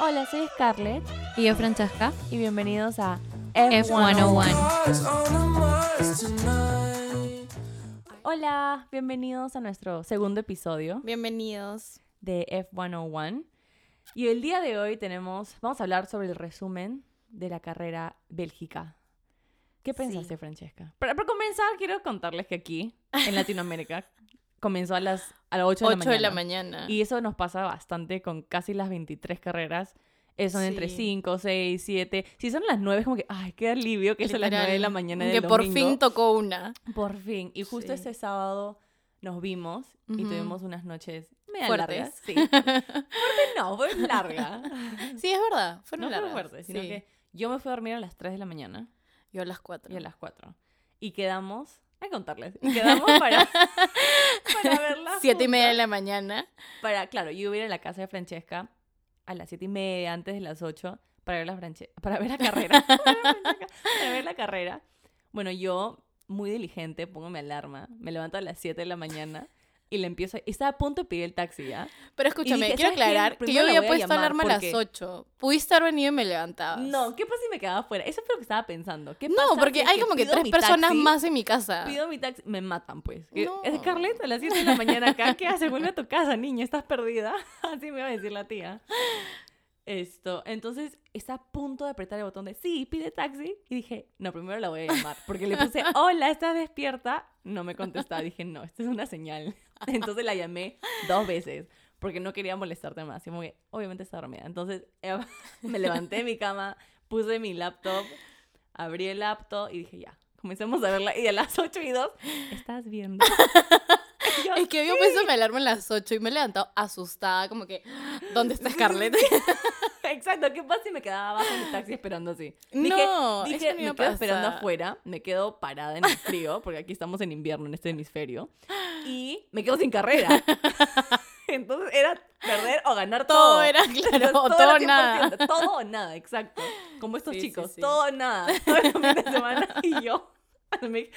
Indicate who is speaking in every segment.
Speaker 1: Hola, soy Scarlett
Speaker 2: Y yo, Francesca.
Speaker 1: y bienvenidos a
Speaker 2: F101.
Speaker 1: Hola, bienvenidos a nuestro segundo episodio
Speaker 2: Bienvenidos.
Speaker 1: de F101. Y el día de hoy tenemos, vamos a hablar sobre el resumen de la carrera Bélgica. ¿Qué pensaste, Francesca? Para, para comenzar, quiero contarles que aquí, en Latinoamérica, comenzó a las, a las 8,
Speaker 2: 8
Speaker 1: de la mañana.
Speaker 2: mañana.
Speaker 1: Y eso nos pasa bastante con casi las 23 carreras. Eh, son entre
Speaker 2: Sí.
Speaker 1: 5, 6, 7. Si son las 9, es como que, ay, qué alivio que es a las 9 de la
Speaker 2: Literal,
Speaker 1: mañana
Speaker 2: Que
Speaker 1: del
Speaker 2: por
Speaker 1: domingo.
Speaker 2: fin tocó una.
Speaker 1: Por fin. Y justo
Speaker 2: Sí.
Speaker 1: este sábado nos vimos y
Speaker 2: Ujú.
Speaker 1: tuvimos unas noches media
Speaker 2: Fuertes.
Speaker 1: largas. Sí. Fuerte no, fue larga.
Speaker 2: Sí, es verdad. Fueron
Speaker 1: no
Speaker 2: largas.
Speaker 1: fue fuerte, sino
Speaker 2: sí.
Speaker 1: que yo me fui a dormir a las 3 de la mañana
Speaker 2: Yo a las 4.
Speaker 1: y a las 4. Y quedamos, hay que contarles, y quedamos para, para verla.
Speaker 2: 7 y media de la mañana.
Speaker 1: Para, claro, yo iba a ir a la casa de Francesca a las 7 y media, antes de las 8, para ver la, Franche para ver la carrera. para, ver a la carrera. Bueno, yo, muy diligente, pongo mi alarma, me levanto a las 7 de la mañana y le empiezo. a- Estaba a punto de pedir el taxi ya.
Speaker 2: Pero escúchame,
Speaker 1: dije,
Speaker 2: quiero aclarar que yo había puesto alarma a las
Speaker 1: porque-
Speaker 2: 8. Pudiste haber venido y me levantabas.
Speaker 1: No, ¿qué pasa si me quedaba afuera? Eso es lo que estaba pensando. ¿Qué
Speaker 2: No, porque
Speaker 1: si
Speaker 2: hay como que tres personas
Speaker 1: taxi,
Speaker 2: más en mi casa.
Speaker 1: Pido mi taxi, me matan pues.
Speaker 2: No.
Speaker 1: Es Scarlett a las 7 de la mañana acá. ¿Qué haces? Vuelve a tu casa, niña, estás perdida. Así me iba a decir la tía. Esto, entonces está a punto de apretar el botón de sí, pide taxi. Y dije, no, primero la voy a llamar. Porque le puse, hola, ¿estás despierta? No me contestaba. Dije, no, esta es una señal. Entonces la llamé dos veces. Porque no quería molestarte más. Y que, obviamente está dormida. Entonces eh, me levanté de mi cama, puse mi laptop, abrí el laptop y dije, ya, comencemos a verla. Y a las 8 y 2, ¿estás viendo? Yo,
Speaker 2: Es que había puesto mi alarma a las 8 y me he levantado asustada, como que, ¿dónde está Scarlett?
Speaker 1: Exacto, ¿qué pasa si me quedaba abajo en el taxi esperando así?
Speaker 2: No,
Speaker 1: dije,
Speaker 2: eso
Speaker 1: dije
Speaker 2: no
Speaker 1: me
Speaker 2: a
Speaker 1: quedo esperando afuera, me quedo parada en el frío, porque aquí estamos en invierno en este hemisferio, y me quedo sin carrera. Entonces era perder o ganar todo.
Speaker 2: Todo era claro,
Speaker 1: Todo
Speaker 2: todo,
Speaker 1: era
Speaker 2: nada.
Speaker 1: 100%, Todo o nada, exacto. Como estos
Speaker 2: Sí, sí,
Speaker 1: chicos,
Speaker 2: sí.
Speaker 1: todo o nada. Todo el fin de semana y yo. me-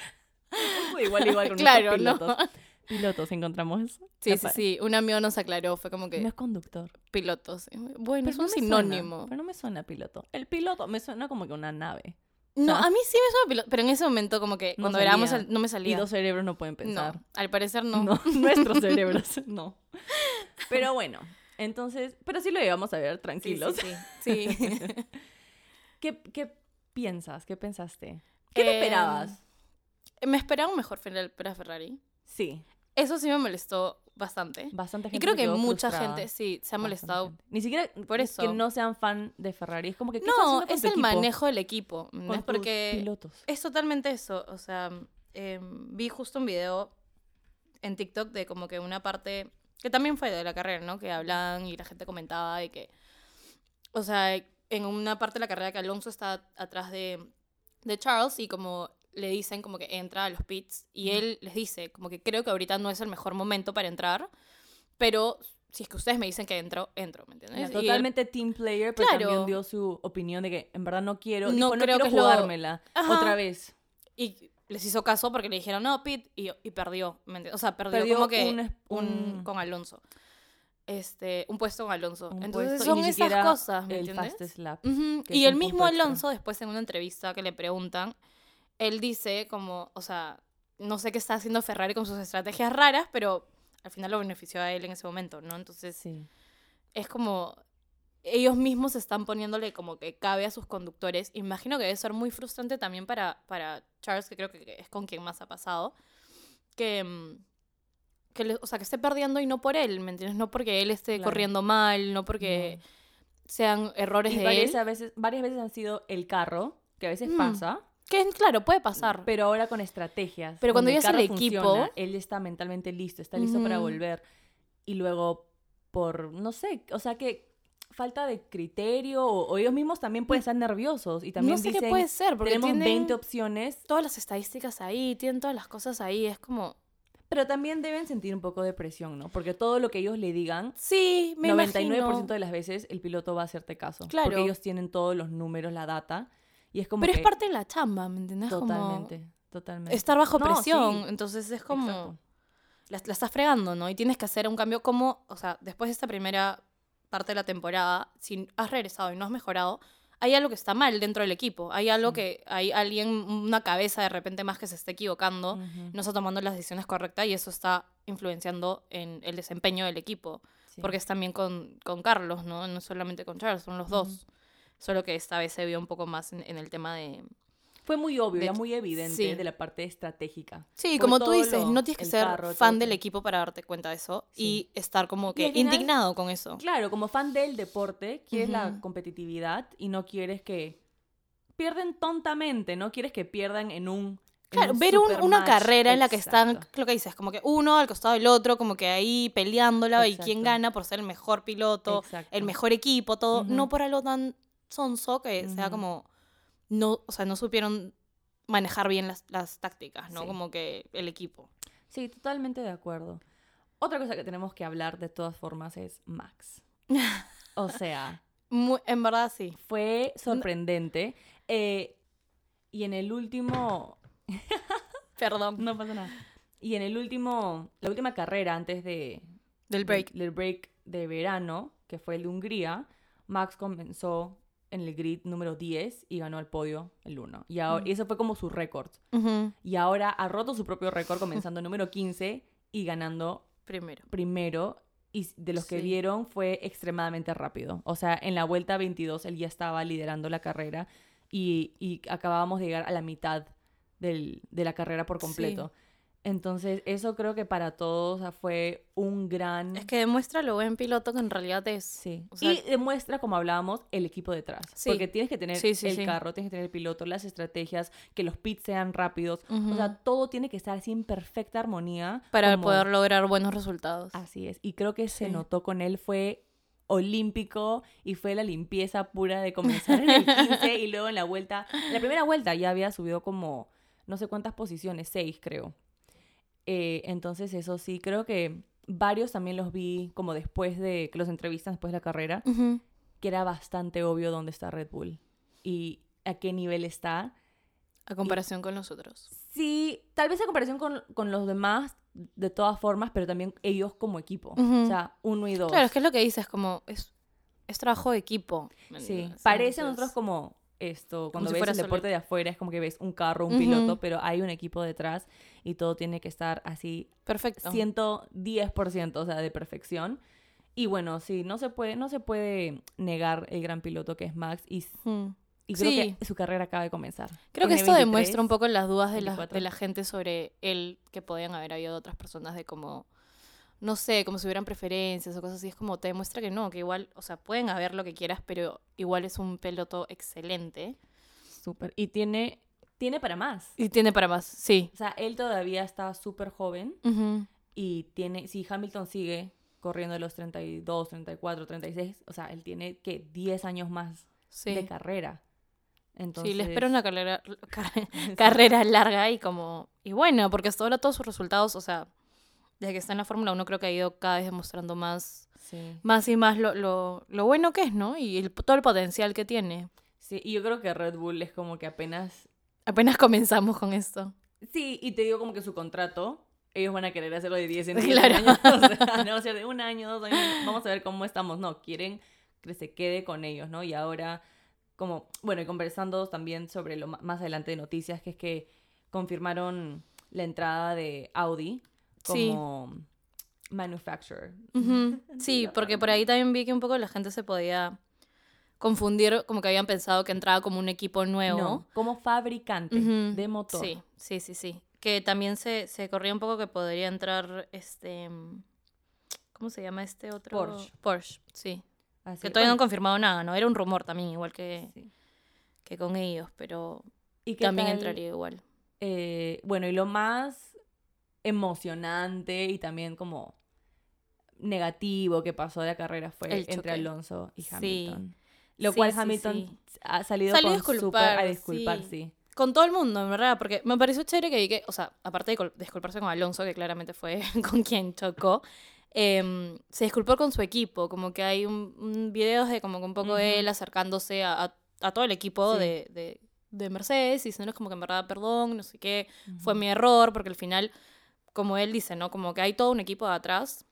Speaker 1: igual, igual con
Speaker 2: Claro,
Speaker 1: nuestros
Speaker 2: ¿no?
Speaker 1: Pilotos. Encontramos.
Speaker 2: Sí,
Speaker 1: la
Speaker 2: sí,
Speaker 1: pa-
Speaker 2: sí. Un amigo nos aclaró, fue como que
Speaker 1: No es conductor.
Speaker 2: pilotos. Bueno, es un
Speaker 1: no me suena,
Speaker 2: sinónimo.
Speaker 1: pero no me suena piloto. El piloto me suena como que una nave.
Speaker 2: No, a mí sí me suena piloto, pero en ese momento como que
Speaker 1: No
Speaker 2: cuando el- no me
Speaker 1: Y
Speaker 2: salía.
Speaker 1: dos cerebros no pueden pensar.
Speaker 2: no, al parecer no.
Speaker 1: No, nuestros cerebros, no. Pero bueno, entonces, pero sí lo llevamos a ver
Speaker 2: Sí,
Speaker 1: tranquilos.
Speaker 2: sí, sí. Sí.
Speaker 1: ¿Qué, qué piensas? ¿Qué pensaste? ¿Qué te
Speaker 2: Em,
Speaker 1: esperabas?
Speaker 2: me esperaba un mejor final para Ferrari.
Speaker 1: Sí,
Speaker 2: Eso sí me molestó bastante.
Speaker 1: bastante
Speaker 2: Y
Speaker 1: gente
Speaker 2: creo
Speaker 1: se
Speaker 2: que mucha
Speaker 1: frustrada.
Speaker 2: gente sí se ha molestado.
Speaker 1: Ni siquiera
Speaker 2: por
Speaker 1: que
Speaker 2: eso.
Speaker 1: no sean fan de Ferrari. Es como que, ¿qué estás
Speaker 2: No, es el
Speaker 1: equipo?
Speaker 2: manejo del equipo. ¿no? Es porque
Speaker 1: pilotos.
Speaker 2: es totalmente eso. O sea, em, vi justo un video en TikTok de como que una parte que también fue de la carrera, ¿no? Que hablaban y la gente comentaba de que, o sea, en una parte de la carrera que Alonso está atrás de, de Charles y como le dicen como que entra a los pits y él les dice como que creo que ahorita no es el mejor momento para entrar, pero si es que ustedes me dicen que entro, entro, ¿me entiendes? Y él-
Speaker 1: totalmente team player, pero
Speaker 2: Claro.
Speaker 1: también dio su opinión de que en verdad no quiero,
Speaker 2: No
Speaker 1: dijo, no
Speaker 2: creo
Speaker 1: quiero
Speaker 2: que lo-
Speaker 1: jugármela otra vez.
Speaker 2: Y les hizo caso porque le dijeron, no, Pit, y, y perdió. ¿me entiendes? O sea, perdió,
Speaker 1: Perdió
Speaker 2: como que
Speaker 1: un
Speaker 2: un, con Alonso. Este, un puesto con Alonso.
Speaker 1: Un
Speaker 2: Entonces
Speaker 1: puesto, y
Speaker 2: son
Speaker 1: ni
Speaker 2: esas cosas, ¿me
Speaker 1: el
Speaker 2: entiendes? Y el mismo
Speaker 1: extra.
Speaker 2: Alonso, después en una entrevista que le preguntan, él dice como, o sea, no sé qué está haciendo Ferrari con sus estrategias raras, pero al final lo benefició a él en ese momento, ¿no? Entonces
Speaker 1: Sí.
Speaker 2: es como ellos mismos están poniéndole como que cabe a sus conductores. Imagino que debe ser muy frustrante también para, para Charles, que creo que es con quien más ha pasado, que, mm, que le- o sea, que esté perdiendo y no por él, ¿me entiendes? No porque él esté
Speaker 1: Claro.
Speaker 2: corriendo mal, no porque
Speaker 1: No.
Speaker 2: sean errores
Speaker 1: Y
Speaker 2: de
Speaker 1: varias,
Speaker 2: él.
Speaker 1: a veces, varias veces han sido el carro, que a veces
Speaker 2: Mm.
Speaker 1: pasa,
Speaker 2: Que claro, puede pasar.
Speaker 1: pero ahora con estrategias.
Speaker 2: Pero cuando el
Speaker 1: carro
Speaker 2: equipo-
Speaker 1: funciona, él está mentalmente listo, está listo para volver. Y luego, por, no sé, o sea que falta de criterio, o, o ellos mismos también pueden estar nerviosos. Y también
Speaker 2: no sé
Speaker 1: dicen,
Speaker 2: qué puede ser, porque
Speaker 1: tenemos
Speaker 2: tienen
Speaker 1: 20 opciones,
Speaker 2: todas las estadísticas ahí, tienen todas las cosas ahí, es como...
Speaker 1: pero también deben sentir un poco de presión, ¿no? Porque todo lo que ellos le digan,
Speaker 2: Sí, me
Speaker 1: 99%
Speaker 2: imagino.
Speaker 1: de las veces el piloto va a hacerte caso.
Speaker 2: Claro.
Speaker 1: Porque ellos tienen todos los números, la data. Y es como
Speaker 2: Pero
Speaker 1: que...
Speaker 2: es parte de la chamba, ¿me entiendes? Como
Speaker 1: Totalmente, totalmente.
Speaker 2: estar bajo
Speaker 1: No,
Speaker 2: presión,
Speaker 1: sí,
Speaker 2: entonces es como... la, la estás fregando, ¿no? Y tienes que hacer un cambio como, o sea, después de esta primera parte de la temporada, si has regresado y no has mejorado, hay algo que está mal dentro del equipo. Hay algo que hay alguien, una cabeza de repente más que se esté equivocando, no está tomando las decisiones correctas y eso está influenciando en el desempeño del equipo.
Speaker 1: Sí.
Speaker 2: Porque es también con, con Carlos, ¿no? No solamente con Charles, son los dos. Solo que esta vez se vio un poco más en, en el tema de...
Speaker 1: Fue muy obvio,
Speaker 2: De
Speaker 1: era muy evidente
Speaker 2: sí.
Speaker 1: de la parte estratégica.
Speaker 2: Sí,
Speaker 1: Por
Speaker 2: como tú dices,
Speaker 1: lo-
Speaker 2: no tienes que ser
Speaker 1: carro,
Speaker 2: fan
Speaker 1: todo
Speaker 2: del equipo para darte cuenta de eso
Speaker 1: Sí.
Speaker 2: y estar como que
Speaker 1: final-
Speaker 2: indignado con eso.
Speaker 1: Claro, como fan del deporte, quieres la competitividad y no quieres que pierden tontamente, no quieres que pierdan en un
Speaker 2: Claro,
Speaker 1: un
Speaker 2: ver un- una carrera en la que están, lo que dices, como que uno al costado del otro, como que ahí peleándola y quién gana por ser el mejor piloto,
Speaker 1: Exacto.
Speaker 2: el mejor equipo, todo, no por algo tan sonso que sea como, no, o sea, no supieron manejar bien las, las tácticas, ¿no?
Speaker 1: Sí.
Speaker 2: Como que el equipo.
Speaker 1: Sí, totalmente de acuerdo. Otra cosa que tenemos que hablar de todas formas es Max. O sea,
Speaker 2: en verdad sí.
Speaker 1: fue sorprendente. Eh, y en el último,
Speaker 2: Perdón.
Speaker 1: no pasa nada. Y en el último, la última carrera antes de,
Speaker 2: Del break.
Speaker 1: Del, del break de verano, que fue el de Hungría, Max comenzó en el grid número 10 y ganó el podio el 1. Y, ahora,
Speaker 2: Mm.
Speaker 1: y eso fue como su récord. Y ahora ha roto su propio récord comenzando número 15 y ganando
Speaker 2: Primero.
Speaker 1: primero. Y de los que vieron fue extremadamente rápido. O sea, en la vuelta 22 él ya estaba liderando la carrera y, y acabábamos de llegar a la mitad del- de la carrera por
Speaker 2: Sí.
Speaker 1: Entonces, eso creo que para todos o sea, fue un gran...
Speaker 2: Es que demuestra lo buen piloto que en realidad es.
Speaker 1: Sí.
Speaker 2: O sea-
Speaker 1: y demuestra, como hablábamos, el equipo detrás.
Speaker 2: Sí.
Speaker 1: Porque tienes que tener
Speaker 2: Sí, sí,
Speaker 1: el carro, tienes que tener el piloto, las estrategias, que los pits sean rápidos. O sea, todo tiene que estar así en perfecta armonía.
Speaker 2: Para
Speaker 1: como-
Speaker 2: poder lograr buenos resultados.
Speaker 1: Así es. Y creo que se notó con él, fue olímpico y fue la limpieza pura de comenzar en el 15 y luego en la vuelta. La primera vuelta ya había subido como no sé cuántas posiciones, seis creo. Eh, entonces eso sí, creo que varios también los vi como después de que los entrevistan después de la carrera, que era bastante obvio dónde está Red Bull y a qué nivel está.
Speaker 2: A comparación con los otros.
Speaker 1: Sí, tal vez en comparación con, con los demás, de todas formas, pero también ellos como equipo. O sea, uno y dos.
Speaker 2: Claro, es que es lo que dices, como es, es trabajo de equipo. ¿me
Speaker 1: Sí,
Speaker 2: entiendes?
Speaker 1: parece a nosotros como esto, cuando
Speaker 2: si
Speaker 1: ves el
Speaker 2: solo-
Speaker 1: deporte de afuera, es como que ves un carro, un piloto, pero hay un equipo detrás y todo tiene que estar así
Speaker 2: Perfecto.
Speaker 1: 110%, o sea, de perfección. Y bueno, sí, no se puede, no se puede negar el gran piloto que es Max y, y creo
Speaker 2: Sí.
Speaker 1: que su carrera acaba de comenzar.
Speaker 2: Creo que esto
Speaker 1: 23,
Speaker 2: demuestra un poco las dudas de la,
Speaker 1: 24.
Speaker 2: de la gente sobre él, que podían haber habido otras personas de como, no sé, como si hubieran preferencias o cosas así. Es como te demuestra que no, que igual, o sea, pueden haber lo que quieras, pero igual es un piloto excelente.
Speaker 1: Súper. Y tiene, tiene para más.
Speaker 2: Y tiene para más, sí.
Speaker 1: O sea, él todavía está súper joven y tiene, si Hamilton sigue corriendo de los 32, 34, 36, o sea, él tiene que 10 años más
Speaker 2: Sí.
Speaker 1: de carrera. Entonces,
Speaker 2: Sí, le espero una carrera, car- carrera larga y como... Y bueno, porque hasta ahora todos sus resultados, o sea, desde que está en la Fórmula 1 creo que ha ido cada vez demostrando más,
Speaker 1: Sí.
Speaker 2: más y más lo, lo, lo bueno que es, ¿no? Y el- todo el potencial que tiene.
Speaker 1: Sí, y yo creo que Red Bull es como que apenas...
Speaker 2: Apenas comenzamos con esto.
Speaker 1: Sí, y te digo como que su contrato, ellos van a querer hacerlo de 10 en 10
Speaker 2: Claro.
Speaker 1: años. O sea, no de un año, dos años, vamos a ver cómo estamos. No, quieren que se quede con ellos, ¿no? Y ahora, como, bueno, y conversando también sobre lo más adelante de noticias, que es que confirmaron la entrada de Audi
Speaker 2: Sí.
Speaker 1: como manufacturer.
Speaker 2: Sí, porque por ahí también vi que un poco la gente se podía confundir, como que habían pensado que entraba como un equipo nuevo.
Speaker 1: No, como fabricante de motor.
Speaker 2: Sí, sí, sí, sí. Que también se, se corría un poco que podría entrar este... ¿Cómo se llama este otro?
Speaker 1: Porsche.
Speaker 2: Porsche, sí.
Speaker 1: Así-
Speaker 2: Que todavía no han confirmado nada, ¿no? Era un rumor también, igual que,
Speaker 1: sí.
Speaker 2: que con ellos, pero
Speaker 1: ¿Y qué
Speaker 2: también
Speaker 1: tal,
Speaker 2: entraría igual.
Speaker 1: eh, bueno, y lo más emocionante y también como negativo que pasó de la carrera fue
Speaker 2: El
Speaker 1: entre. Alonso y
Speaker 2: Sí.
Speaker 1: Hamilton. Lo
Speaker 2: Sí,
Speaker 1: cual
Speaker 2: sí,
Speaker 1: Hamilton ha salido
Speaker 2: Salió
Speaker 1: con
Speaker 2: disculpar,
Speaker 1: a disculpar,
Speaker 2: sí. Con todo el mundo, en verdad, porque me pareció chévere que vi que, o sea, aparte de disculparse con Alonso, que claramente fue con quien chocó, em, se disculpó con su equipo, como que hay un, un videos de como que un poco
Speaker 1: Ujú.
Speaker 2: él acercándose a, a- a todo el equipo de, de, de Mercedes y diciéndoles como que en verdad, perdón, no sé qué, fue mi error, porque al final, como él dice, ¿no? Como que hay todo un equipo de atrás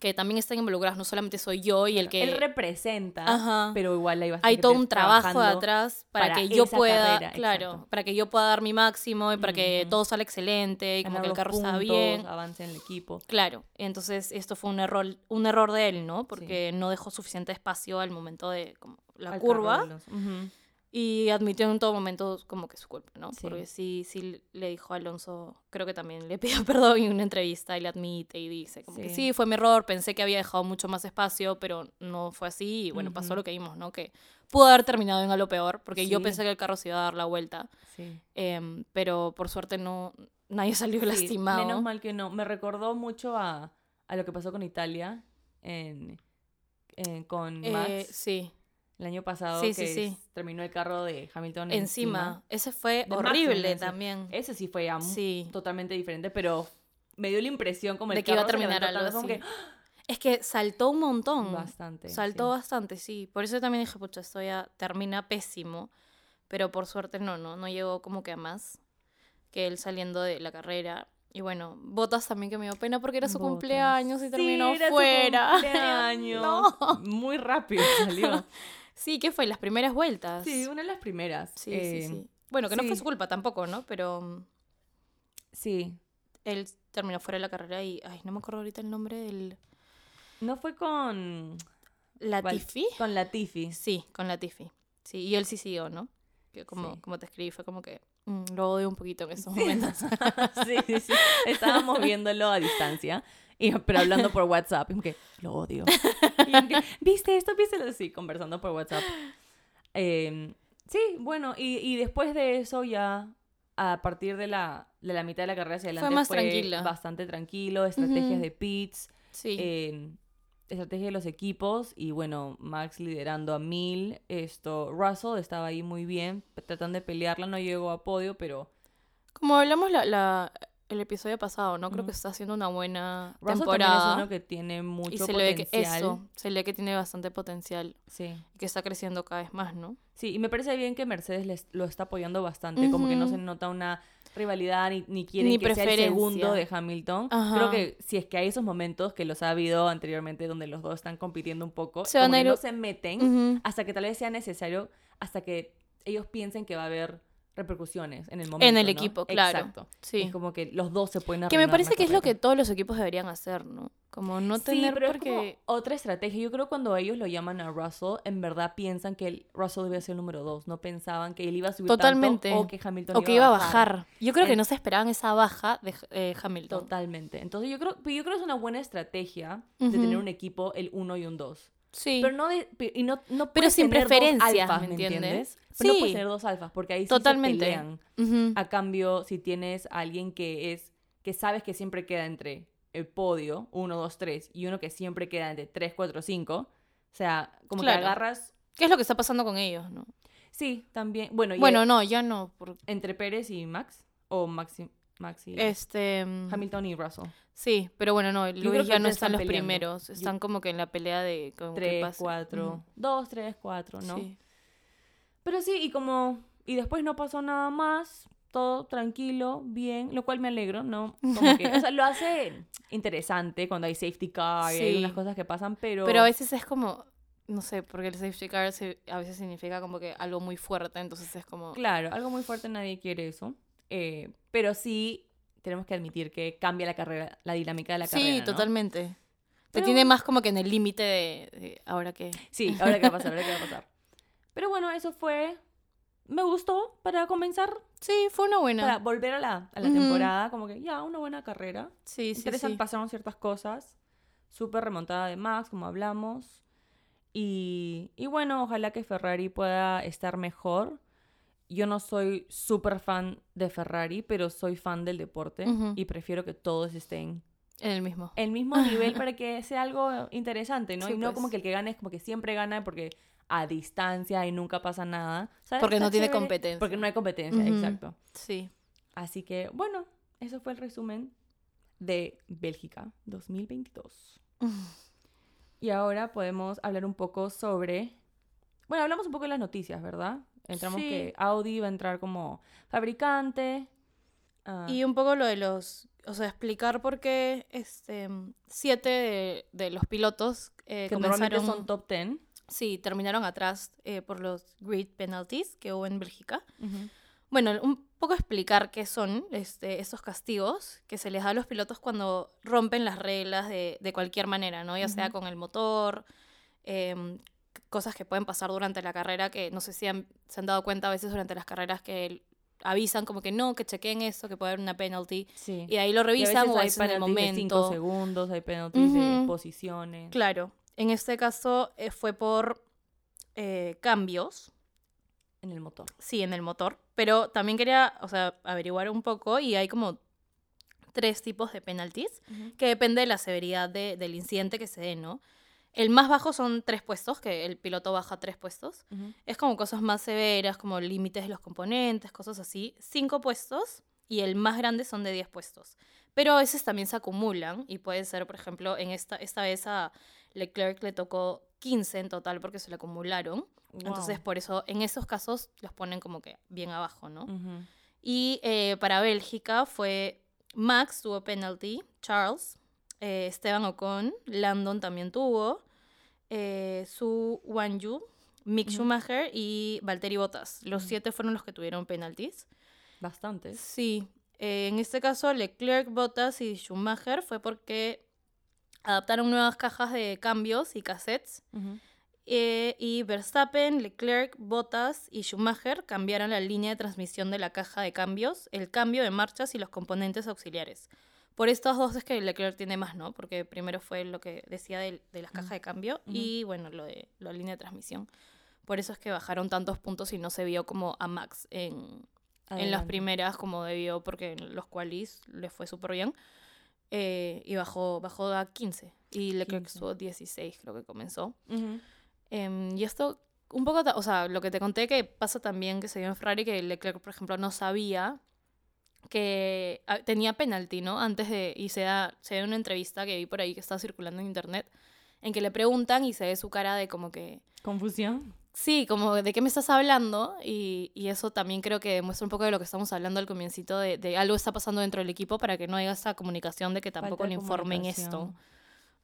Speaker 2: que también están involucradas, no solamente soy yo y el que...
Speaker 1: Él representa,
Speaker 2: Ajá.
Speaker 1: pero igual hay bastante
Speaker 2: hay todo un trabajo de atrás para,
Speaker 1: para
Speaker 2: que yo pueda,
Speaker 1: carrera,
Speaker 2: claro,
Speaker 1: exacto.
Speaker 2: para que yo pueda dar mi máximo y para que todo salga excelente y como que el carro está
Speaker 1: puntos,
Speaker 2: bien.
Speaker 1: avance en el equipo.
Speaker 2: Claro, entonces esto fue un error, un error de él, ¿no? Porque no dejó suficiente espacio al momento de como, la
Speaker 1: Al carro
Speaker 2: curva
Speaker 1: Alonso.
Speaker 2: Y admitió en todo momento como que su culpa, ¿no?
Speaker 1: Sí.
Speaker 2: Porque sí, sí le dijo a Alonso, creo que también le pidió perdón en una entrevista y le admite y dice como que
Speaker 1: Sí.
Speaker 2: fue mi error, pensé que había dejado mucho más espacio, pero no fue así y bueno, pasó lo que vimos, ¿no? Que pudo haber terminado en algo peor, porque yo pensé que el carro se iba a dar la vuelta,
Speaker 1: Sí.
Speaker 2: em, pero por suerte no, nadie salió lastimado.
Speaker 1: Menos mal que no. Me recordó mucho a, a lo que pasó con Italia en, en- con
Speaker 2: Eh,
Speaker 1: Max
Speaker 2: sí,
Speaker 1: el año pasado,
Speaker 2: Sí,
Speaker 1: que
Speaker 2: sí, sí.
Speaker 1: es- terminó el carro de Hamilton
Speaker 2: encima. Ese fue
Speaker 1: De
Speaker 2: horrible también.
Speaker 1: Ese sí fue totalmente diferente, pero me dio la impresión como el
Speaker 2: De que iba a terminar algo así.
Speaker 1: que,
Speaker 2: Es que saltó un montón.
Speaker 1: Bastante,
Speaker 2: Saltó bastante, sí. Por eso también dije, pucha, esto ya termina pésimo. Pero por suerte no, no, no llegó como que a más que él saliendo de la carrera. Y bueno, Botas también que me dio pena porque era su
Speaker 1: Botas.
Speaker 2: cumpleaños y
Speaker 1: Sí,
Speaker 2: terminó
Speaker 1: era su
Speaker 2: fuera.
Speaker 1: cumpleaños.
Speaker 2: No.
Speaker 1: Muy rápido salió.
Speaker 2: Sí, ¿qué fue? Las primeras vueltas.
Speaker 1: Sí, una de las primeras.
Speaker 2: sí,
Speaker 1: Eh,
Speaker 2: sí, sí. Bueno, que no fue
Speaker 1: sí.
Speaker 2: su culpa tampoco, ¿no? Pero mm,
Speaker 1: sí.
Speaker 2: él terminó fuera de la carrera y, ay, no me acuerdo ahorita el nombre del...
Speaker 1: No fue con...
Speaker 2: ¿Latifi?
Speaker 1: Con Latifi.
Speaker 2: Sí, con Latifi. Sí, y él sí siguió, ¿no? Que como,
Speaker 1: Sí.
Speaker 2: como te escribí, fue como que mm, lo odio un poquito en esos momentos.
Speaker 1: sí, sí, sí. Estábamos viéndolo a distancia, y, pero hablando por WhatsApp. Y que, lo odio. Y como que, ¿viste esto? ¿Viste lo Sí, conversando por WhatsApp. Eh, sí, bueno, y, y después de eso ya, a partir de la, de la mitad de la carrera hacia adelante,
Speaker 2: más tranquila.
Speaker 1: bastante tranquilo, estrategias de pits,
Speaker 2: sí.
Speaker 1: eh, estrategia de los equipos y bueno, Max liderando a mil, esto, Russell estaba ahí muy bien, tratando de pelearla, no llegó a podio, pero
Speaker 2: Como hablamos la, la- el episodio pasado, ¿no? Creo que está haciendo una buena
Speaker 1: Russell también es
Speaker 2: temporada.
Speaker 1: uno que tiene
Speaker 2: y
Speaker 1: mucho
Speaker 2: se le ve que
Speaker 1: potencial.
Speaker 2: eso, se le ve que tiene bastante potencial
Speaker 1: Sí.
Speaker 2: y que está creciendo cada vez más, ¿no?
Speaker 1: Sí, y me parece bien que Mercedes les- lo está apoyando bastante, como que no se nota una rivalidad ni, ni quieren
Speaker 2: Ni
Speaker 1: que sea el segundo de Hamilton.
Speaker 2: Ajá.
Speaker 1: Creo que si es que hay esos momentos que los ha habido anteriormente donde los dos están compitiendo un poco,
Speaker 2: Se
Speaker 1: como que no se meten hasta que tal vez sea necesario, hasta que ellos piensen que va a haber repercusiones en el momento.
Speaker 2: En el
Speaker 1: ¿no?
Speaker 2: equipo, claro.
Speaker 1: Exacto.
Speaker 2: Sí.
Speaker 1: Es como que los dos se pueden
Speaker 2: Que me parece que es lo que todos los equipos deberían hacer, ¿no? Como no
Speaker 1: Sí,
Speaker 2: tener
Speaker 1: pero
Speaker 2: porque...
Speaker 1: es como otra estrategia. Yo creo que cuando ellos lo llaman a Russell, en verdad piensan que el Russell debía ser el número dos. No pensaban que él iba a subir
Speaker 2: Totalmente.
Speaker 1: tanto o que Hamilton
Speaker 2: O que iba a bajar. Yo creo que no se esperaban esa baja de eh, Hamilton.
Speaker 1: Totalmente. Entonces yo creo, yo creo que es una buena estrategia de tener un equipo el uno y un dos.
Speaker 2: Sí.
Speaker 1: Pero no de, y no, no
Speaker 2: Pero sin preferencias,
Speaker 1: alfas,
Speaker 2: ¿me
Speaker 1: ¿me
Speaker 2: entiendes?
Speaker 1: entiendes? Pero no puedes
Speaker 2: Sí.
Speaker 1: tener dos alfas porque ahí sí
Speaker 2: Totalmente.
Speaker 1: se pelean.
Speaker 2: Ujú.
Speaker 1: A cambio, si tienes a alguien que es que sabes que siempre queda entre el podio, 1, 2, 3, y uno que siempre queda entre 3, 4, 5, o sea, como
Speaker 2: Claro.
Speaker 1: que agarras...
Speaker 2: ¿Qué es lo que está pasando con ellos, no?
Speaker 1: Sí, también. Bueno,
Speaker 2: Bueno, no, ya no. por-
Speaker 1: entre Pérez y Max, o Maxi, Maxi
Speaker 2: Este... mm,
Speaker 1: Hamilton y Russell.
Speaker 2: Sí, pero bueno, no, Luis ya no están
Speaker 1: están
Speaker 2: los
Speaker 1: peleando.
Speaker 2: primeros.
Speaker 1: Yo-
Speaker 2: Están como que en la pelea de... como que
Speaker 1: 3,
Speaker 2: pase.
Speaker 1: 4,
Speaker 2: Ujú.
Speaker 1: 2, 3, 4, ¿no?
Speaker 2: Sí.
Speaker 1: Pero sí, y como... Y después no pasó nada más, todo tranquilo, bien, lo cual me alegro, ¿no? Como que, o sea, lo hace interesante cuando hay safety car y hay
Speaker 2: Sí.
Speaker 1: unas cosas que pasan, pero...
Speaker 2: Pero a veces es como... No sé, porque el safety car se- a veces significa como que algo muy fuerte, entonces es como...
Speaker 1: Claro, algo muy fuerte, nadie quiere eso. Eh, pero sí, tenemos que admitir que cambia la carrera, la dinámica de la
Speaker 2: sí,
Speaker 1: carrera, ¿no?
Speaker 2: totalmente. Te
Speaker 1: Pero-
Speaker 2: tiene más como que en el límite de, de ahora que...
Speaker 1: Sí, ahora qué va a pasar, ahora qué va a pasar. Pero bueno, eso fue... Me gustó para comenzar,
Speaker 2: Sí, fue una buena.
Speaker 1: para volver a la, a la
Speaker 2: Ujú.
Speaker 1: temporada, como que ya, una buena carrera.
Speaker 2: Sí, sí,
Speaker 1: Interesante,
Speaker 2: sí.
Speaker 1: pasaron ciertas cosas. Súper remontada de Max, como hablamos. Y, y bueno, ojalá que Ferrari pueda estar mejor. Yo no soy súper fan de Ferrari, pero soy fan del deporte y prefiero que todos estén
Speaker 2: En el mismo.
Speaker 1: el mismo nivel para que sea algo interesante, ¿no?
Speaker 2: Sí,
Speaker 1: y no
Speaker 2: pues.
Speaker 1: como que el que gane es como que siempre gana porque a distancia y nunca pasa nada. ¿sabes?
Speaker 2: Porque
Speaker 1: Está
Speaker 2: no tiene competencia.
Speaker 1: Porque no hay competencia, exacto.
Speaker 2: Sí.
Speaker 1: Así que, bueno, eso fue el resumen de Bélgica 2022. Y ahora podemos hablar un poco sobre... Bueno, hablamos un poco de las noticias, ¿verdad? Entramos
Speaker 2: Sí.
Speaker 1: que Audi va a entrar como fabricante. ah,
Speaker 2: Y un poco lo de los... o sea, explicar por qué este, siete de, de los pilotos eh,
Speaker 1: Que
Speaker 2: comenzaron-
Speaker 1: son top 10.
Speaker 2: Sí, terminaron atrás eh, por los grid penalties que hubo en Bélgica. Bueno, un poco explicar qué son este, estos castigos que se les da a los pilotos cuando rompen las reglas de, de cualquier manera, ¿no? Ya sea con el motor, em, cosas que pueden pasar durante la carrera que no sé si han- se han dado cuenta a veces durante las carreras que avisan como que no, que chequen esto, que puede haber una penalty.
Speaker 1: Sí.
Speaker 2: Y de ahí lo revisan o veces en el
Speaker 1: penalties de 5
Speaker 2: momento.
Speaker 1: segundos, hay penalties de
Speaker 2: Ujú.
Speaker 1: posiciones.
Speaker 2: Claro, en este caso eh, fue por eh, cambios,
Speaker 1: En el motor.
Speaker 2: sí, en el motor, pero también quería, o sea, averiguar un poco y hay como tres tipos de penalties que depende de la severidad de- del incidente que se dé, ¿no? El más bajo son tres puestos, que el piloto baja tres puestos.
Speaker 1: Ujú.
Speaker 2: Es como cosas más severas, como límites de los componentes, cosas así. Cinco puestos y el más grande son de 10 puestos. Pero a veces también se acumulan y puede ser, por ejemplo, en esta, esta vez a Leclerc le tocó 15 en total porque se le acumularon. Entonces,
Speaker 1: Wow.
Speaker 2: por eso, en esos casos los ponen como que bien abajo, ¿no?
Speaker 1: Ujú.
Speaker 2: Y eh, para Bélgica fue Max tuvo penalty, Charles, eh, Esteban Ocon, Landon también tuvo, eh, Su Wanyu, Mick. Schumacher y Valtteri Bottas. Los siete fueron los que tuvieron penalties.
Speaker 1: Bastantes.
Speaker 2: Sí, eh, en este caso Leclerc, Bottas y Schumacher fue porque adaptaron nuevas cajas de cambios y cassettes. Eh, y Verstappen, Leclerc, Bottas y Schumacher cambiaron la línea de transmisión de la caja de cambios, el cambio de marchas y los componentes auxiliares. Por estos dos es que Leclerc tiene más, ¿no? Porque primero fue lo que decía de, de las cajas de cambio
Speaker 1: Ujú.
Speaker 2: y, bueno, lo de la línea de transmisión. Por eso es que bajaron tantos puntos y no se vio como a Max en, en las primeras como debió, porque en los qualis le fue súper bien. Eh, y bajó, bajó a 15. Y Leclerc
Speaker 1: 15.
Speaker 2: estuvo 16, creo que comenzó.
Speaker 1: Ujú.
Speaker 2: Em, y esto, un poco, o sea, lo que te conté que pasa también que se dio en Ferrari, que Leclerc, por ejemplo, no sabía que ah, tenía penalti, ¿no? Antes de, y se da, se da una entrevista que vi por ahí que está circulando en internet, en que le preguntan y se ve su cara de como que,
Speaker 1: Confusión.
Speaker 2: sí, como de qué me estás hablando, y, y eso también creo que demuestra un poco de lo que estamos hablando al comiencito, de, de algo está pasando dentro del equipo para que no haya esa comunicación de que tampoco le informen esto.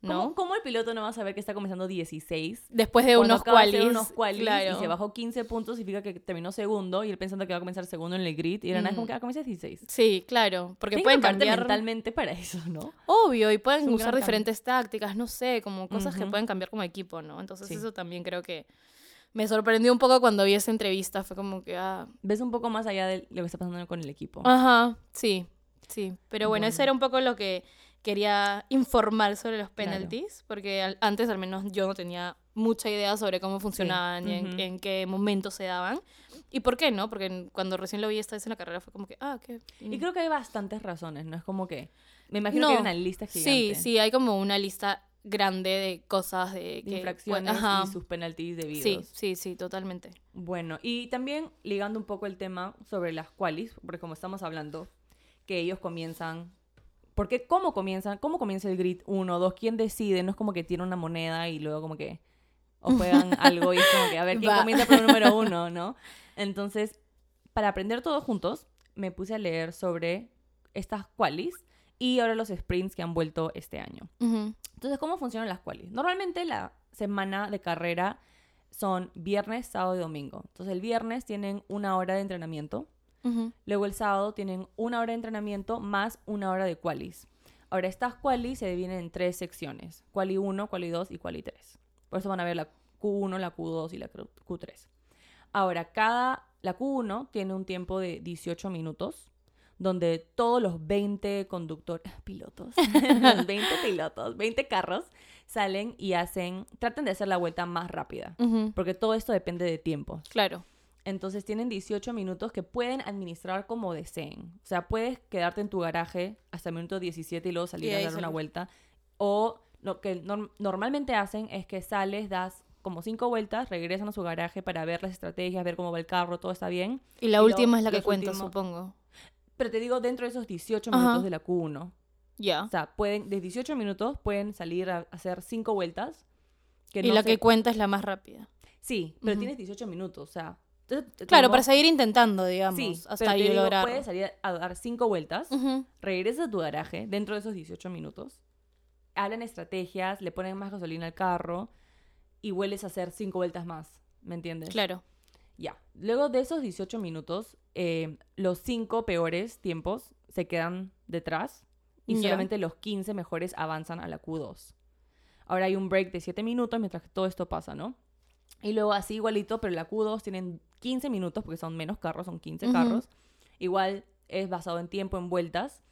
Speaker 2: ¿No?
Speaker 1: ¿Cómo, cómo el piloto no va a saber que está comenzando 16?
Speaker 2: Después de unos qualis,
Speaker 1: unos qualis
Speaker 2: claro.
Speaker 1: y se bajó 15 puntos, significa que terminó segundo y él pensando que va a comenzar segundo en el grid y era nada
Speaker 2: Mm.
Speaker 1: como que va a comenzar 16.
Speaker 2: Sí, claro, porque pueden cambiar
Speaker 1: mentalmente para eso, ¿no?
Speaker 2: Obvio, y pueden usar diferentes tácticas, no sé, como cosas que pueden cambiar como equipo, ¿no? Entonces
Speaker 1: Sí.
Speaker 2: eso también creo que me sorprendió un poco cuando vi esa entrevista, fue como que, ah,
Speaker 1: Ves un poco más allá de lo que está pasando con el equipo.
Speaker 2: ajá, sí, sí. Pero bueno, eso era un poco lo que quería informar sobre los
Speaker 1: Claro.
Speaker 2: penalties, porque al- antes al menos yo no tenía mucha idea sobre cómo funcionaban y en,
Speaker 1: ujú.
Speaker 2: en qué momentos se daban. ¿Y por qué no? Porque cuando recién lo vi esta vez en la carrera fue como que, ah, qué...
Speaker 1: Y creo que hay bastantes razones, ¿no? Es como que... Me imagino que
Speaker 2: No.
Speaker 1: hay una lista
Speaker 2: Sí,
Speaker 1: gigante
Speaker 2: sí, hay como una lista grande de cosas de,
Speaker 1: de
Speaker 2: que-
Speaker 1: infracciones
Speaker 2: ajá.
Speaker 1: y sus penalties debidos.
Speaker 2: Sí, sí, sí, totalmente.
Speaker 1: Bueno, y también ligando un poco el tema sobre las qualis, porque como estamos hablando, que ellos comienzan... Porque cómo comienzan, cómo comienza el grid 1, 2, quién decide, no es como que tiene una moneda y luego como que o juegan algo y es como que a ver quién
Speaker 2: Va.
Speaker 1: comienza por el número uno, ¿no? Entonces, para aprender todos juntos, me puse a leer sobre estas qualis y ahora los sprints que han vuelto este año.
Speaker 2: Ujú,
Speaker 1: Entonces, ¿cómo funcionan las qualis? Normalmente la semana de carrera son viernes, sábado y domingo. Entonces, el viernes tienen una hora de entrenamiento.
Speaker 2: Ujú,
Speaker 1: Luego el sábado tienen una hora de entrenamiento más una hora de qualis. Ahora, estas qualis se dividen en tres secciones. Quali 1, quali 2 y quali 3. Por eso van a ver la Q1, la Q2 y la Q3. Ahora, cada, la Q1 tiene un tiempo de 18 minutos, donde todos los 20 conductores, pilotos, los 20 pilotos, 20 carros, salen y hacen, tratan de hacer la vuelta más rápida,
Speaker 2: ujú.
Speaker 1: porque todo esto depende de tiempos.
Speaker 2: Claro.
Speaker 1: Entonces tienen 18 minutos que pueden administrar como deseen. O sea, puedes quedarte en tu garaje hasta el minuto 17 y luego salir
Speaker 2: Y
Speaker 1: a dar una vuelta. O lo que norm- normalmente hacen es que sales, das como cinco vueltas, regresan a su garaje para ver las estrategias, ver cómo va el carro, todo está bien.
Speaker 2: Y la
Speaker 1: Y lo-
Speaker 2: última es la que cuenta,
Speaker 1: últimos-
Speaker 2: supongo.
Speaker 1: Pero te digo, dentro de esos 18
Speaker 2: Ajá.
Speaker 1: minutos de la Q1.
Speaker 2: Ya.
Speaker 1: O sea, pueden, de 18 minutos pueden salir a hacer cinco vueltas. Que
Speaker 2: Y
Speaker 1: no
Speaker 2: la
Speaker 1: se-
Speaker 2: que cuenta es la más rápida.
Speaker 1: Sí, pero tienes 18 minutos, o sea,
Speaker 2: Claro,
Speaker 1: como-
Speaker 2: para seguir intentando, digamos,
Speaker 1: Sí,
Speaker 2: hasta yo lograr.
Speaker 1: puedes salir a dar cinco vueltas, regresas a tu garaje dentro de esos 18 minutos, hablan estrategias, le ponen más gasolina al carro y vuelves a hacer cinco vueltas más, ¿me entiendes?
Speaker 2: Claro.
Speaker 1: Ya. Luego de esos 18 minutos, eh, los cinco peores tiempos se quedan detrás y solamente los 15 mejores avanzan a la Q2. Ahora hay un break de 7 minutos mientras que todo esto pasa, ¿no? Y luego así igualito, pero la Q2 tienen 15 minutos porque son menos carros, son 15
Speaker 2: Ujú.
Speaker 1: carros. Igual es basado en tiempo, en vueltas.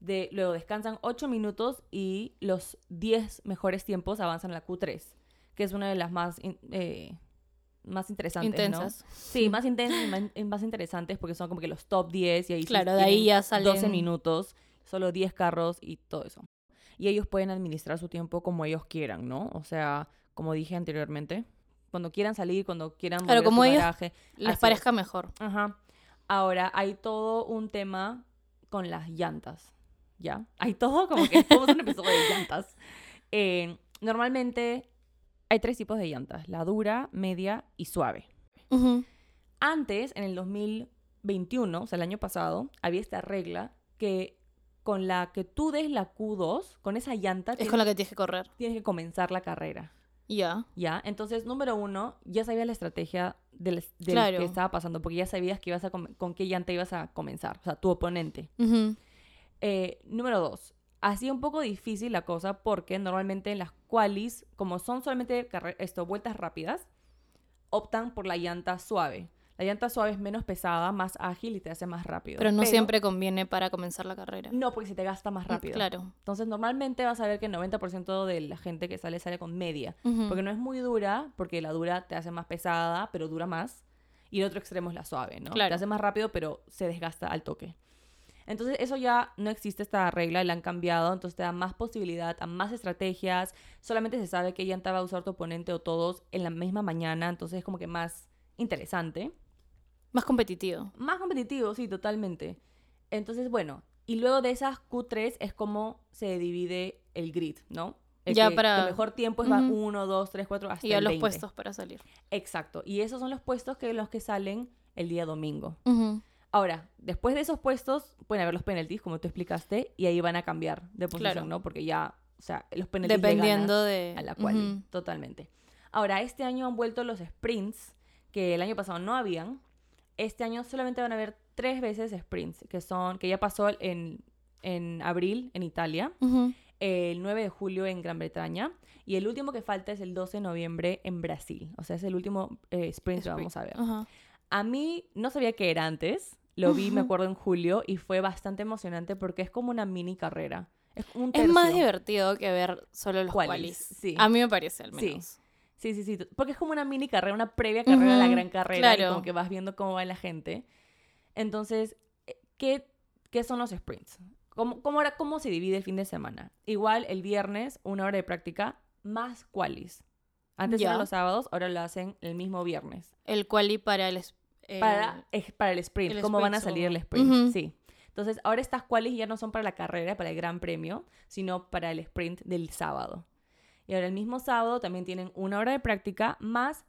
Speaker 1: De, luego descansan 8 minutos y los 10 mejores tiempos avanzan a la Q3, que es una de las más, in- eh, más interesantes, ¿no?
Speaker 2: Intensas.
Speaker 1: Sí, más intensas y más, más interesantes porque son como que los top 10 y ahí
Speaker 2: Claro, de ahí ya salen...
Speaker 1: 12 minutos, solo 10 carros y todo eso. Y ellos pueden administrar su tiempo como ellos quieran, ¿no? O sea, como dije anteriormente, cuando quieran salir, cuando quieran
Speaker 2: Claro,
Speaker 1: volver a
Speaker 2: como
Speaker 1: su
Speaker 2: ellos-
Speaker 1: garaje.
Speaker 2: Les
Speaker 1: Así
Speaker 2: parezca mejor.
Speaker 1: Ajá. Ahora, hay todo un tema con las llantas, ¿ya? Hay todo como que somos un episodio de llantas. Eh, normalmente hay tres tipos de llantas, la dura, media y suave. Antes, en el 2021, o sea, el año pasado, había esta regla que con la que tú des la Q2, con esa llanta,
Speaker 2: Es
Speaker 1: tienes,
Speaker 2: con la que tienes que correr.
Speaker 1: tienes que comenzar la carrera.
Speaker 2: Ya.
Speaker 1: ¿Ya? Entonces, número uno, ya sabías la estrategia del, del
Speaker 2: Claro.
Speaker 1: que estaba pasando, porque ya sabías que ibas a con qué llanta ibas a comenzar, o sea, tu oponente. Eh, número dos, hacía un poco difícil la cosa porque normalmente en las qualis, como son solamente esto, vueltas rápidas, optan por la llanta suave. La llanta suave es menos pesada, más ágil y te hace más rápido.
Speaker 2: Pero no siempre conviene para comenzar la carrera.
Speaker 1: No, porque se te gasta más rápido.
Speaker 2: Claro.
Speaker 1: Entonces, normalmente vas a ver que el 90% de la gente que sale sale con media. Porque no es muy dura, porque la dura te hace más pesada, pero dura más. Y el otro extremo es la suave, ¿no?
Speaker 2: Claro.
Speaker 1: Te hace más rápido, pero se desgasta al toque. Entonces, eso ya no existe esta regla, la han cambiado, entonces te da más posibilidad a más estrategias. Solamente se sabe qué llanta va a usar tu oponente o todos en la misma mañana, entonces es como que más interesante.
Speaker 2: Más competitivo.
Speaker 1: Más competitivo, sí, totalmente. Entonces, bueno, y luego de esas Q3 es como se divide el grid, ¿no? El
Speaker 2: Ya
Speaker 1: que-
Speaker 2: para-
Speaker 1: El mejor tiempo es va
Speaker 2: Ujú.
Speaker 1: 1, 2, 3, 4, hasta
Speaker 2: Y a
Speaker 1: el
Speaker 2: los
Speaker 1: 20.
Speaker 2: puestos para salir.
Speaker 1: Exacto. Y esos son los puestos que los que salen el día domingo.
Speaker 2: Ujú.
Speaker 1: Ahora, después de esos puestos pueden haber los penalties, como tú explicaste, y ahí van a cambiar de posición,
Speaker 2: Claro.
Speaker 1: ¿no? Porque ya, o sea, los penalties
Speaker 2: Dependiendo de...
Speaker 1: a la cual,
Speaker 2: Ujú.
Speaker 1: totalmente. Ahora, este año han vuelto los sprints, que el año pasado no habían. Este año solamente van a haber tres veces sprints, que son, que ya pasó en, en abril en Italia, el 9 de julio en Gran Bretaña, y el último que falta es el 12 de noviembre en Brasil. O sea, es el último eh, sprint que
Speaker 2: Sprint.
Speaker 1: vamos a ver. A mí no sabía que era antes. Lo vi, me acuerdo, en julio y fue bastante emocionante porque es como una mini carrera. Es un
Speaker 2: Es más divertido que ver solo los
Speaker 1: Qualis, sí.
Speaker 2: A mí me parece, al menos.
Speaker 1: Sí, sí, sí. Porque es como una mini carrera, una previa carrera a la gran carrera y
Speaker 2: claro.
Speaker 1: como que vas viendo cómo va la gente. Entonces, eh, ¿qué, qué son los sprints? ¿Cómo, cómo, era- ¿Cómo se divide el fin de semana? Igual el viernes, una hora de práctica, más qualis. Antes
Speaker 2: Ya.
Speaker 1: eran los sábados, ahora lo hacen el mismo viernes.
Speaker 2: El quali para el... el-
Speaker 1: para, es para el sprint,
Speaker 2: el
Speaker 1: cómo van a salir el sprint,
Speaker 2: Ujú.
Speaker 1: sí. Entonces, ahora estas qualis ya no son para la carrera, para el gran premio, sino para el sprint del sábado. Y ahora el mismo sábado también tienen una hora de práctica más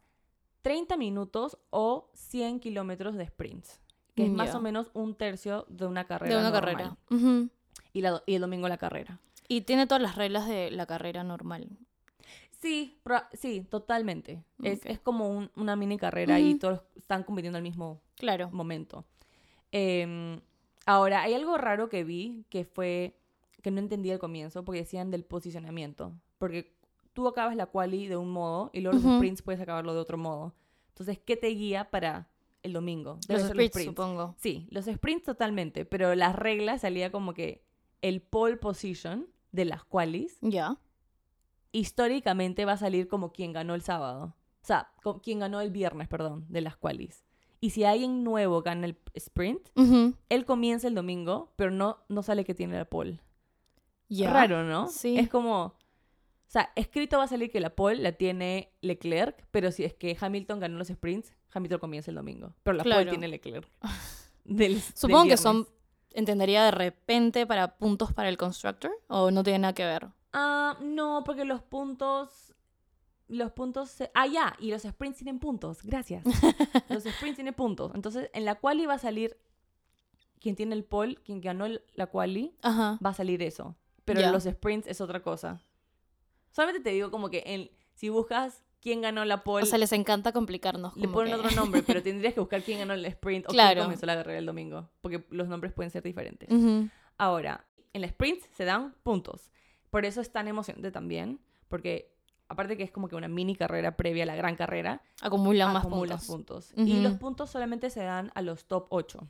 Speaker 1: 30 minutos o 100 kilómetros de sprints, que es más o menos un tercio de una carrera.
Speaker 2: de una
Speaker 1: normal.
Speaker 2: carrera.
Speaker 1: Y, la do- y el domingo la carrera.
Speaker 2: Y tiene todas las reglas de la carrera normal.
Speaker 1: Sí, sí, totalmente. Es, es como un- una mini carrera y todos están compitiendo al mismo
Speaker 2: Claro.
Speaker 1: momento. Em, ahora, hay algo raro que vi que fue que no entendí al comienzo porque decían del posicionamiento. Porque tú acabas la quali de un modo y luego los
Speaker 2: Ujú.
Speaker 1: sprints puedes acabarlo de otro modo. Entonces, ¿qué te guía para el domingo?
Speaker 2: Los
Speaker 1: ser
Speaker 2: sprints, supongo.
Speaker 1: Sí, los sprints totalmente, pero las reglas salía como que el pole position de las qualis
Speaker 2: Ya.
Speaker 1: históricamente va a salir como quien ganó el sábado. O sea, quien ganó el viernes, perdón, de las qualis. Y si alguien nuevo gana el sprint, él comienza el domingo, pero no, no sale que tiene la pole. Raro, ¿no?
Speaker 2: Sí.
Speaker 1: Es como... O sea, escrito va a salir que la pole la tiene Leclerc, pero si es que Hamilton ganó los sprints, Hamilton comienza el domingo. Pero la pole tiene Leclerc. Del- del
Speaker 2: Supongo que son, entendería de repente para puntos para el constructor o no tiene nada que ver.
Speaker 1: Ah, no, porque los puntos los puntos... se- Ah, ya, y los sprints tienen puntos, gracias. los sprints tienen puntos. Entonces, en la quali va a salir quien tiene el pole, quien ganó la quali,
Speaker 2: Ajá.
Speaker 1: va a salir eso. Pero en los sprints es otra cosa. Solamente te digo como que en, si buscas quién ganó la pole,
Speaker 2: O sea, les encanta complicarnos.
Speaker 1: le ponen
Speaker 2: que-
Speaker 1: otro nombre, pero tendrías que buscar quién ganó el sprint o
Speaker 2: Claro.
Speaker 1: quién comenzó la carrera el domingo. Porque los nombres pueden ser diferentes.
Speaker 2: Ujú.
Speaker 1: Ahora, en la sprint se dan puntos. Por eso es tan emocionante también, porque aparte que es como que una mini carrera previa a la gran carrera,
Speaker 2: Acumulan más
Speaker 1: acumulas
Speaker 2: puntos.
Speaker 1: puntos. Y
Speaker 2: Ujú.
Speaker 1: los puntos solamente se dan a los top 8,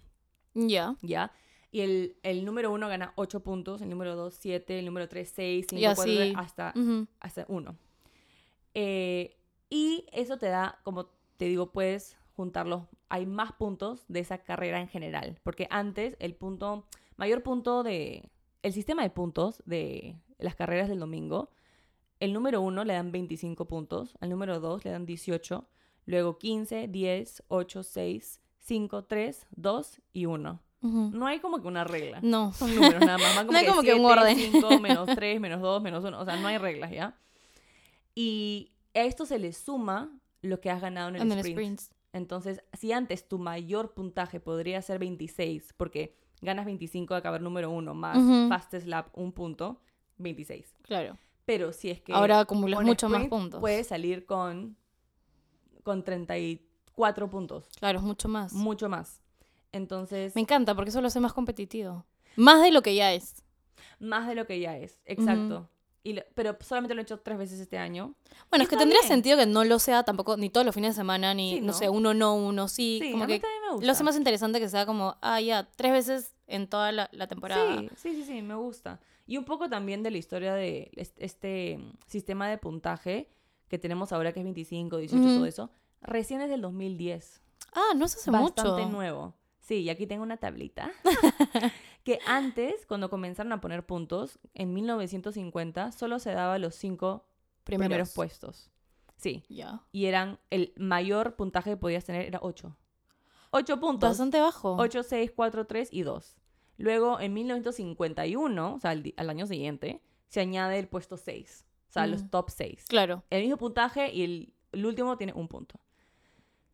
Speaker 2: Ya.
Speaker 1: ¿ya? Y el, el número 1 gana 8 puntos, el número 2 7, el número 3 6, 5,
Speaker 2: Y
Speaker 1: 4,
Speaker 2: así.
Speaker 1: hasta,
Speaker 2: Ujú.
Speaker 1: hasta 1. y eso te da, como te digo, puedes juntarlos. Hay más puntos de esa carrera en general. Porque antes el punto, mayor punto de... El sistema de puntos de las carreras del domingo, el número 1 le dan 25 puntos, al número 2 le dan 18, luego 15, 10, 8, 6, 5, 3, 2 y 1. No hay como que una regla.
Speaker 2: No.
Speaker 1: Son números nada más. Van
Speaker 2: No hay como que un orden.
Speaker 1: 5, menos 3, menos 2, menos 1. O sea, no hay reglas, ¿ya? Y a esto se le suma lo que has ganado en el,
Speaker 2: En el
Speaker 1: sprint.
Speaker 2: sprints.
Speaker 1: Entonces, si antes tu mayor puntaje podría ser 26, porque ganas 25 de acabar número 1 más
Speaker 2: Ujú.
Speaker 1: fastest lap un punto, 26.
Speaker 2: Claro.
Speaker 1: Pero si es que
Speaker 2: Ahora acumulas mucho más
Speaker 1: sprint
Speaker 2: puntos.
Speaker 1: puedes salir con, con 34 puntos,
Speaker 2: Claro, es mucho más.
Speaker 1: mucho más. Entonces,
Speaker 2: Me encanta porque eso lo hace más competitivo. Más de lo que ya es.
Speaker 1: más de lo que ya es, exacto. Y lo- pero solamente lo he hecho tres veces este año.
Speaker 2: Bueno,
Speaker 1: Y
Speaker 2: es que tendría sentido que no lo sea tampoco ni todos los fines de semana, ni,
Speaker 1: Sí,
Speaker 2: ¿no?
Speaker 1: ¿no?
Speaker 2: sé, uno no, uno sí.
Speaker 1: Sí,
Speaker 2: como
Speaker 1: a mí
Speaker 2: que
Speaker 1: también me gusta.
Speaker 2: lo hace más interesante que sea como, ah, ya, tres veces en toda la, la temporada.
Speaker 1: Sí, sí, sí, sí, me gusta. Y un poco también de la historia de es- este mm, sistema de puntaje que tenemos ahora, que es 25, 18,
Speaker 2: Ujú.
Speaker 1: todo eso. Recién es del 2010.
Speaker 2: Ah, no se hace
Speaker 1: Bastante
Speaker 2: mucho.
Speaker 1: nuevo. Sí, y aquí tengo una tablita. que antes, cuando comenzaron a poner puntos, en 1950, solo se daba los cinco primeros,
Speaker 2: Primeros.
Speaker 1: puestos. Sí.
Speaker 2: Ya.
Speaker 1: Y eran, el mayor puntaje que podías tener era 8. 8 puntos.
Speaker 2: Bastante bajo.
Speaker 1: 8, 6, 4, 3 y 2. Luego, en 1951, o sea, al, año siguiente, se añade el puesto 6. O sea, los
Speaker 2: Mm.
Speaker 1: top 6.
Speaker 2: Claro.
Speaker 1: El mismo puntaje y el, el último tiene un punto.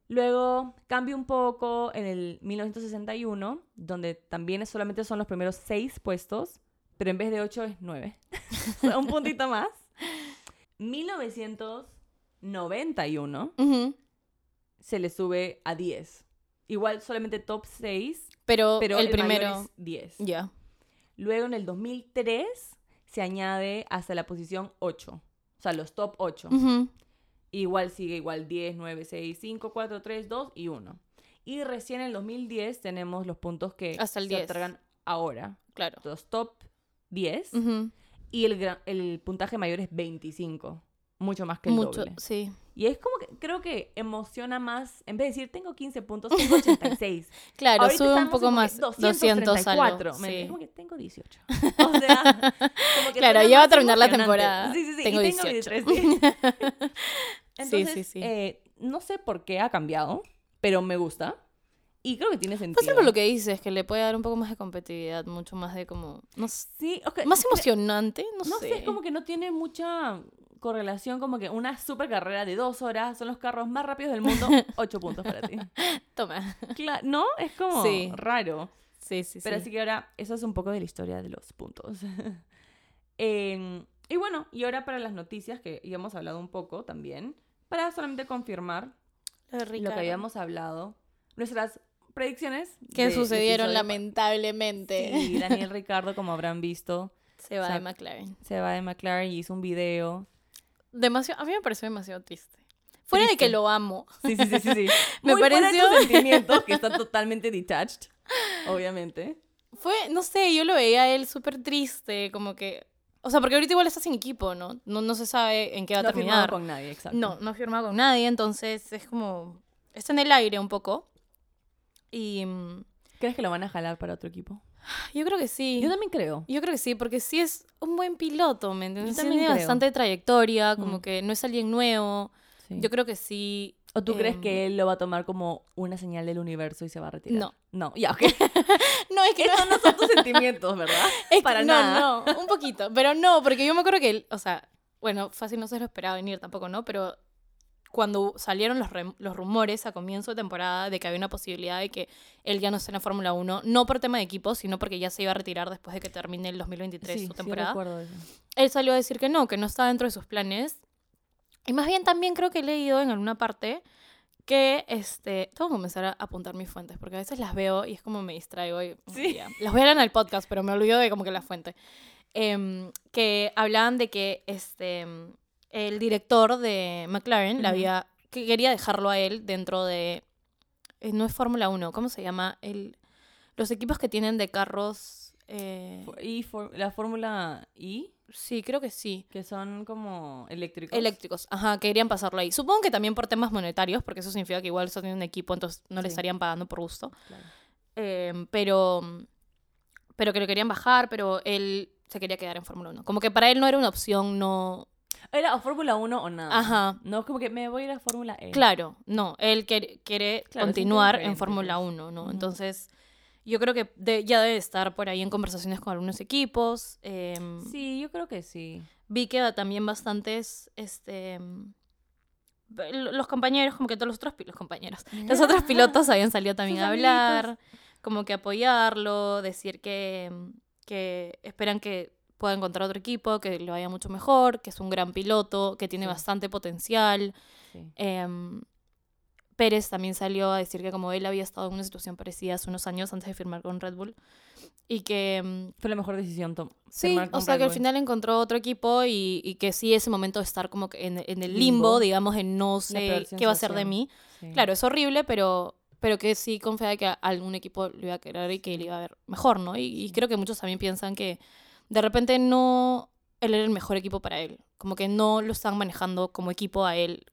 Speaker 1: Luego cambia un poco en el 1961, donde también solamente son los primeros 6 puestos, pero en vez de 8 es 9. o sea, un puntito más. 1991
Speaker 2: Ujú.
Speaker 1: se le sube a 10. Igual solamente top 6,
Speaker 2: Pero,
Speaker 1: pero
Speaker 2: el,
Speaker 1: el, mayor
Speaker 2: primero.
Speaker 1: es 10.
Speaker 2: Ya.
Speaker 1: Luego en el 2003 se añade hasta la posición 8. O sea, los top 8.
Speaker 2: Ujú.
Speaker 1: Igual sigue igual 10, 9, 6, 5, 4, 3, 2 y 1. Y recién en el 2010 tenemos los puntos que
Speaker 2: Hasta el
Speaker 1: se
Speaker 2: 10.
Speaker 1: otorgan ahora.
Speaker 2: Claro.
Speaker 1: Los top 10
Speaker 2: Ujú.
Speaker 1: y el, el puntaje mayor es 25. Mucho más que el
Speaker 2: Mucho,
Speaker 1: doble.
Speaker 2: sí.
Speaker 1: Y es como que creo que emociona más. En vez de decir tengo 15 puntos, tengo 86.
Speaker 2: Claro,
Speaker 1: Ahorita
Speaker 2: sube un poco más.
Speaker 1: que
Speaker 2: 200
Speaker 1: 234.
Speaker 2: algo. Sí.
Speaker 1: Como que tengo 18. O sea, como que
Speaker 2: Claro, ya va a terminar la temporada.
Speaker 1: Sí, sí, sí.
Speaker 2: Tengo
Speaker 1: y
Speaker 2: 18.
Speaker 1: 23, sí. Entonces,
Speaker 2: sí, sí.
Speaker 1: eh, no sé por qué ha cambiado, pero me gusta. Y creo que tiene sentido.
Speaker 2: Puede ser por lo que dices, que le puede dar un poco más de competitividad, mucho más de como. No sé,
Speaker 1: Sí,
Speaker 2: más emocionante, no,
Speaker 1: No
Speaker 2: sé.
Speaker 1: sé, es como que no tiene mucha correlación, como que una super carrera de dos horas son los carros más rápidos del mundo, ocho puntos para ti.
Speaker 2: Toma.
Speaker 1: Cla- ¿No? Es como
Speaker 2: Sí.
Speaker 1: raro.
Speaker 2: Sí, sí,
Speaker 1: Pero
Speaker 2: sí.
Speaker 1: así que ahora, eso es un poco de la historia de los puntos. Em, y bueno, y ahora para las noticias, que ya hemos hablado un poco también, para solamente confirmar
Speaker 2: Lo de
Speaker 1: lo que habíamos hablado, nuestras predicciones.
Speaker 2: Que sucedieron
Speaker 1: episodio
Speaker 2: lamentablemente.
Speaker 1: Sí, Daniel Ricardo, como habrán visto,
Speaker 2: Se va
Speaker 1: o sea,
Speaker 2: de McLaren.
Speaker 1: se va de McLaren y hizo un video.
Speaker 2: Demasiado, a mí me pareció demasiado triste. Fuera de que lo amo.
Speaker 1: Sí, sí, sí, sí. sí.
Speaker 2: Me
Speaker 1: Muy
Speaker 2: pareció-
Speaker 1: sentimientos, que están totalmente detached, obviamente.
Speaker 2: Fue, no sé, yo lo veía a él súper triste, como que... O sea, porque ahorita igual está sin equipo, ¿no? No, no se sabe en qué va a
Speaker 1: no ha firmado
Speaker 2: terminar.
Speaker 1: con nadie, exacto.
Speaker 2: No, no ha firmado con nadie, entonces es como... Está en el aire un poco. Y mm,
Speaker 1: ¿Crees que lo van a jalar para otro equipo?
Speaker 2: yo creo que sí.
Speaker 1: Yo también creo.
Speaker 2: Yo creo que sí, porque sí es un buen piloto, ¿me entiendes?
Speaker 1: Yo también
Speaker 2: Tiene
Speaker 1: creo.
Speaker 2: bastante trayectoria, como
Speaker 1: Mm.
Speaker 2: que no es alguien nuevo.
Speaker 1: Sí.
Speaker 2: Yo creo que sí.
Speaker 1: ¿O tú crees
Speaker 2: em,
Speaker 1: que él lo va a tomar como una señal del universo y se va a retirar?
Speaker 2: No.
Speaker 1: No, ya, ok.
Speaker 2: No, es que
Speaker 1: Estos no son tus sentimientos, ¿verdad?
Speaker 2: es que
Speaker 1: para
Speaker 2: no,
Speaker 1: nada.
Speaker 2: no, un poquito. Pero no, porque yo me acuerdo que él, o sea, bueno, fácil no se lo esperaba venir tampoco, ¿no? Pero cuando salieron los, los rumores a comienzo de temporada de que había una posibilidad de que él ya no esté en la Fórmula 1, no por tema de equipo, sino porque ya se iba a retirar después de que termine el 2023
Speaker 1: sí,
Speaker 2: su
Speaker 1: sí
Speaker 2: temporada,
Speaker 1: recuerdo eso.
Speaker 2: él salió a decir que no, que no estaba dentro de sus planes. Y más bien también creo que he leído en alguna parte que este tengo que comenzar a apuntar mis fuentes porque a veces las veo y es como me distraigo y
Speaker 1: Sí.
Speaker 2: ya. las voy a leer en el podcast pero me olvido de como que la fuente Em, que hablaban de que este el director de McLaren la había que quería dejarlo a él dentro de eh, no es Fórmula 1 cómo se llama el los equipos que tienen de carros eh,
Speaker 1: Y la Fórmula I,
Speaker 2: sí creo que sí
Speaker 1: que son como eléctricos.
Speaker 2: Eléctricos, ajá, querían pasarlo ahí. Supongo que también por temas monetarios, porque eso significa que igual son un equipo, entonces no le
Speaker 1: Sí.
Speaker 2: estarían pagando por gusto.
Speaker 1: Claro.
Speaker 2: Eh, pero, pero que lo querían bajar, pero él se quería quedar en Fórmula 1. Como que para él no era una opción, no...
Speaker 1: Era o Fórmula 1 o nada.
Speaker 2: Ajá.
Speaker 1: No es como que me voy a ir a Fórmula E.
Speaker 2: Claro, no, él quiere, quiere
Speaker 1: Claro,
Speaker 2: continuar en Fórmula
Speaker 1: pues.
Speaker 2: 1, ¿no?
Speaker 1: Ujú.
Speaker 2: Entonces, yo creo que de- ya debe estar por ahí en conversaciones con algunos equipos. em,
Speaker 1: Sí, yo creo que sí.
Speaker 2: vi que también bastantes, este, los compañeros, como que todos los otros los compañeros, los otros pilotos habían salido también a hablar, como que apoyarlo, decir que, que esperan que pueda encontrar otro equipo, que le vaya mucho mejor, que es un gran piloto, que tiene
Speaker 1: Sí.
Speaker 2: bastante potencial.
Speaker 1: sí.
Speaker 2: Em, Pérez también salió a decir que como él había estado en una situación parecida hace unos años antes de firmar con Red Bull y que em,
Speaker 1: Fue la mejor decisión tom-
Speaker 2: Sí, o sea
Speaker 1: Red
Speaker 2: que al
Speaker 1: Bull.
Speaker 2: final encontró otro equipo y, y que sí ese momento de estar como en, en el limbo,
Speaker 1: Limbo.
Speaker 2: digamos, en no sé qué va a ser de mí.
Speaker 1: Sí.
Speaker 2: Claro, es horrible, pero, pero que sí confía de que algún equipo lo iba a querer y que le iba a ver mejor, ¿no? Y, y creo que muchos también piensan que de repente no él era el mejor equipo para él, como que no lo están manejando como equipo a él.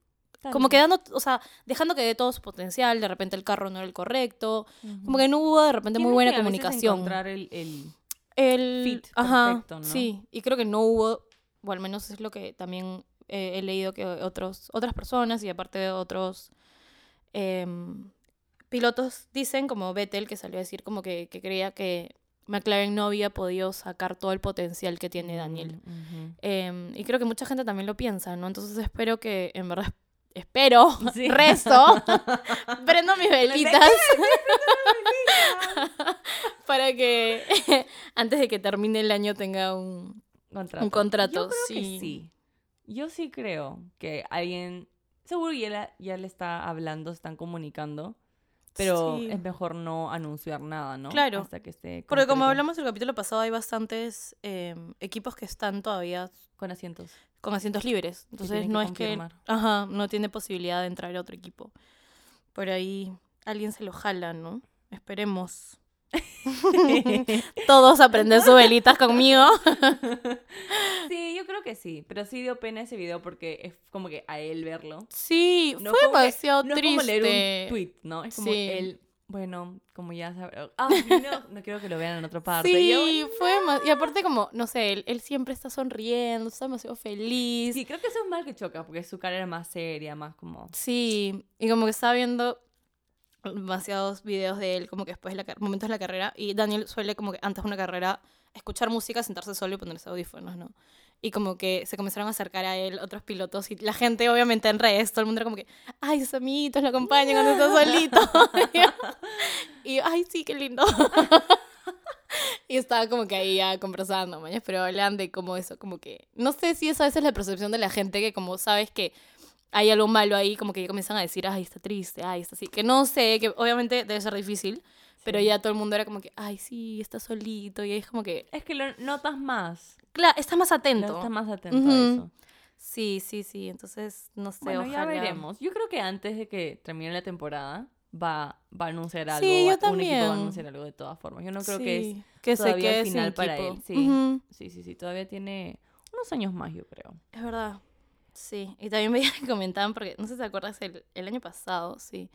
Speaker 2: Como
Speaker 1: vez.
Speaker 2: que dando, o sea, dejando que dé todo su potencial, de repente el carro no era el correcto, como que no hubo de repente muy buena
Speaker 1: que a veces
Speaker 2: comunicación.
Speaker 1: encontrar el, el-
Speaker 2: El
Speaker 1: fit
Speaker 2: ajá,
Speaker 1: perfecto, ¿no?
Speaker 2: Sí, y creo que no hubo, o al menos es lo que también eh, he leído que otros, otras personas y aparte de otros em, pilotos dicen, como Vettel, que salió a decir como que, que creía que McLaren no había podido sacar todo el potencial que tiene Daniel.
Speaker 1: Mm, ujú.
Speaker 2: Em, y creo que mucha gente también lo piensa, ¿no? Entonces espero que, en verdad, espero,
Speaker 1: Sí.
Speaker 2: rezo, prendo mis velitas para que antes de que termine el año tenga un...
Speaker 1: Contrato.
Speaker 2: Un contrato,
Speaker 1: Yo creo
Speaker 2: sí.
Speaker 1: que sí. Yo sí creo que alguien, seguro ya, la- ya le está hablando, están comunicando, pero
Speaker 2: Sí.
Speaker 1: es mejor no anunciar nada, ¿no?
Speaker 2: Claro.
Speaker 1: Hasta que esté
Speaker 2: Porque como hablamos el capítulo pasado, hay bastantes em, equipos que están todavía
Speaker 1: con asientos.
Speaker 2: con asientos libres. Entonces no es que... Ajá, no tiene posibilidad de entrar a otro equipo. Por ahí alguien se lo jala, ¿no? Esperemos. Todos aprenden sus velitas conmigo.
Speaker 1: sí, yo creo que sí, pero sí dio pena ese video porque es como que a él verlo.
Speaker 2: Sí,
Speaker 1: No
Speaker 2: fue
Speaker 1: como que-
Speaker 2: demasiado
Speaker 1: no es
Speaker 2: triste.
Speaker 1: como leer un tweet, ¿no? Es como
Speaker 2: Sí.
Speaker 1: él, bueno, como ya sabe, ah, no, no quiero que lo vean en otra parte.
Speaker 2: Sí,
Speaker 1: Yo,
Speaker 2: fue Y aparte como, no sé, él, él siempre está sonriendo, está demasiado feliz.
Speaker 1: Sí, creo que eso es mal que choca, porque su cara era más seria, más como...
Speaker 2: Sí, y como que estaba viendo demasiados videos de él, como que después de la momentos de la carrera, y Daniel suele como que antes de una carrera escuchar música, sentarse solo y ponerse audífonos, ¿no? Y como que se comenzaron a acercar a él otros pilotos y la gente obviamente en redes, todo el mundo era como que, ay, sus amiguitos lo acompañan cuando está solito. y yo, ay, sí, qué lindo. y estaba como que ahí ya conversando, mañas, pero hablan de como eso, como que, no sé si esa a veces es la percepción de la gente que como sabes que hay algo malo ahí, como que ya comienzan a decir, ay, está triste, ay, está así. Que no sé, que obviamente debe ser difícil, pero
Speaker 1: Sí.
Speaker 2: ya todo el mundo era como que, ay, sí, está solito. Y es como que,
Speaker 1: Es que lo notas más.
Speaker 2: claro, está más atento.
Speaker 1: estás más atento
Speaker 2: Ujú.
Speaker 1: a eso.
Speaker 2: Sí, sí, sí. Entonces, no sé,
Speaker 1: Bueno,
Speaker 2: ojalá.
Speaker 1: ya veremos. Yo creo que antes de que termine la temporada va, va a anunciar algo.
Speaker 2: Sí, yo
Speaker 1: Un equipo va
Speaker 2: también.
Speaker 1: a anunciar algo de todas formas. Yo no creo que es...
Speaker 2: Sí, que se
Speaker 1: todavía el
Speaker 2: quede sin
Speaker 1: final para él, sí.
Speaker 2: Ujú,
Speaker 1: Sí, sí, sí. Todavía tiene unos años más, yo creo.
Speaker 2: Es verdad. Sí. Y también veía que comentaban, porque no sé si te acuerdas, el, el año pasado, sí.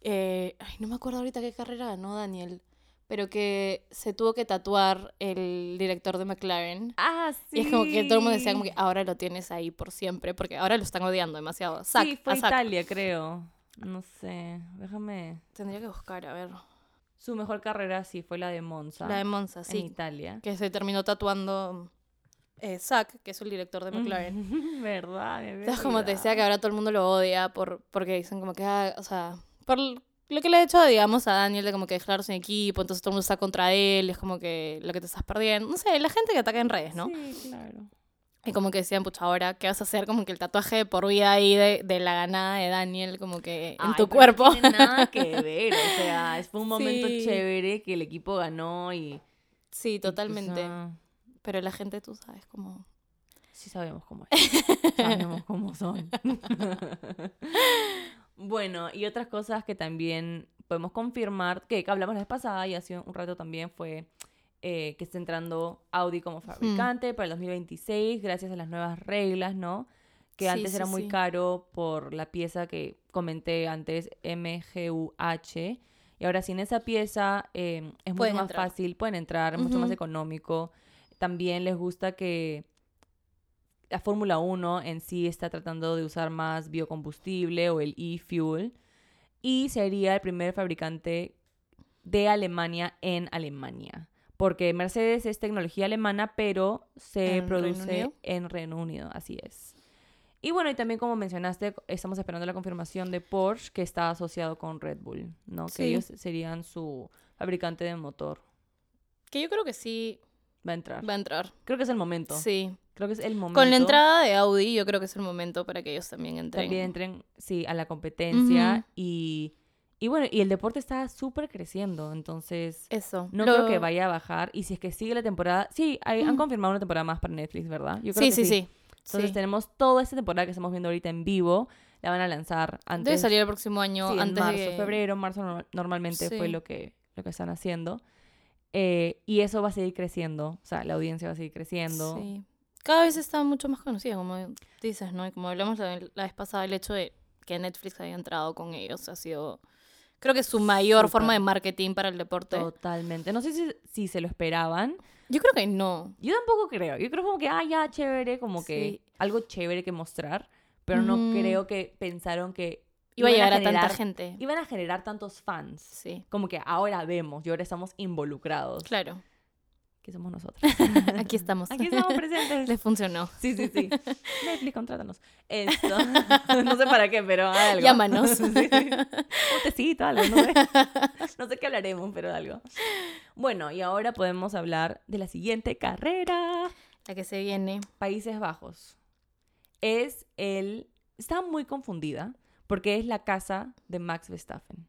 Speaker 2: Eh, ay, no me acuerdo ahorita qué carrera ganó Daniel. Pero que se tuvo que tatuar el director de McLaren.
Speaker 1: Ah, sí.
Speaker 2: Y es como que todo el mundo decía como que ahora lo tienes ahí por siempre, porque ahora lo están odiando demasiado. Zac,
Speaker 1: sí, fue
Speaker 2: a.
Speaker 1: Italia, creo. No sé. Déjame...
Speaker 2: Tendría que buscar, a ver.
Speaker 1: Su mejor carrera sí fue la de Monza.
Speaker 2: La de Monza,
Speaker 1: En
Speaker 2: sí.
Speaker 1: Italia.
Speaker 2: Que se terminó tatuando eh, Zack, que es el director de McLaren.
Speaker 1: ¿Verdad?
Speaker 2: Entonces, como te decía, que ahora todo el mundo lo odia por, porque dicen como que, ah, o sea, por lo que le ha hecho, digamos, a Daniel de como que dejarlo sin equipo, entonces todo el mundo está contra él, es como que lo que te estás perdiendo. No sé, la gente que ataca en redes, ¿no?
Speaker 1: Sí, claro.
Speaker 2: Y como que decían, pucha, ahora, ¿qué vas a hacer? Como que el tatuaje de por vida ahí de, de la ganada de Daniel, como que en
Speaker 1: Ay,
Speaker 2: tu cuerpo.
Speaker 1: No tiene nada que ver, o sea, fue un momento
Speaker 2: Sí.
Speaker 1: chévere que el equipo ganó y...
Speaker 2: Sí,
Speaker 1: y, pues,
Speaker 2: totalmente. Pero la gente, tú sabes, como...
Speaker 1: sí sabemos cómo es. sabemos cómo son. bueno, y otras cosas que también podemos confirmar, que hablamos la vez pasada y hace un rato también fue eh, que está entrando Audi como fabricante para el 2026 gracias a las nuevas reglas, ¿no? Que
Speaker 2: Sí,
Speaker 1: antes
Speaker 2: sí,
Speaker 1: era muy
Speaker 2: sí.
Speaker 1: caro por la pieza que comenté antes, MGUH. Y ahora sin esa pieza eh, es mucho
Speaker 2: Pueden
Speaker 1: más
Speaker 2: entrar.
Speaker 1: fácil, pueden entrar, es mucho más económico. También les gusta que la Fórmula 1 en sí está tratando de usar más biocombustible o el e-fuel. Y sería el primer fabricante de Alemania en Alemania. Porque Mercedes es tecnología alemana, pero se
Speaker 2: ¿En Reino
Speaker 1: produce en Reino Unido, así es. Y bueno, y también como mencionaste, estamos esperando la confirmación de Porsche, que está asociado con Red Bull, ¿no? Que ellos serían su fabricante de motor.
Speaker 2: Que yo creo que sí
Speaker 1: Va a entrar.
Speaker 2: va a entrar.
Speaker 1: Creo que es el momento.
Speaker 2: Sí.
Speaker 1: Creo que es el momento.
Speaker 2: Con la entrada de Audi, yo creo que es el momento para que ellos también entren.
Speaker 1: también entren, sí, a la competencia. Y, y bueno, y el deporte está súper creciendo, entonces
Speaker 2: Eso.
Speaker 1: no
Speaker 2: Lo-
Speaker 1: creo que vaya a bajar. Y si es que sigue la temporada, sí, hay- han confirmado una temporada más para Netflix, ¿verdad? Yo creo
Speaker 2: Sí,
Speaker 1: que
Speaker 2: sí, sí.
Speaker 1: Entonces
Speaker 2: Sí.
Speaker 1: tenemos toda esta temporada que estamos viendo ahorita en vivo, la van a lanzar antes.
Speaker 2: Debe salir el próximo año,
Speaker 1: sí, en
Speaker 2: antes
Speaker 1: marzo,
Speaker 2: de...
Speaker 1: febrero, marzo norma- normalmente fue lo que, lo que están haciendo. Eh, y eso va a seguir creciendo, o sea, la audiencia va a seguir creciendo.
Speaker 2: Sí. Cada vez está mucho más conocida, como dices, ¿no? Y como hablamos la, la vez pasada, el hecho de que Netflix haya entrado con ellos ha sido, creo que su mayor
Speaker 1: Súper.
Speaker 2: forma de marketing para el deporte.
Speaker 1: Totalmente. No sé si, si se lo esperaban.
Speaker 2: Yo creo que no.
Speaker 1: Yo tampoco creo. Yo creo como que, ah, ya, chévere, como que
Speaker 2: Sí.
Speaker 1: algo chévere que mostrar. Pero no
Speaker 2: Ujú.
Speaker 1: creo que pensaron que
Speaker 2: Iba a llegar a,
Speaker 1: generar-
Speaker 2: tanta gente.
Speaker 1: Iban a generar tantos fans.
Speaker 2: Sí,
Speaker 1: Como que ahora vemos y ahora estamos involucrados.
Speaker 2: claro.
Speaker 1: Que somos nosotros.
Speaker 2: Aquí estamos.
Speaker 1: Aquí estamos presentes.
Speaker 2: Les funcionó.
Speaker 1: Sí, sí, sí. Netflix, contrátanos. Esto. no sé para qué, pero algo.
Speaker 2: Llámanos.
Speaker 1: Sí, sí. Un tecito, algo, no sé. No sé qué hablaremos, pero algo. Bueno, y ahora podemos hablar de la siguiente carrera.
Speaker 2: La que se viene.
Speaker 1: Países Bajos. Es el... Está muy confundida porque es la casa de Max Verstappen.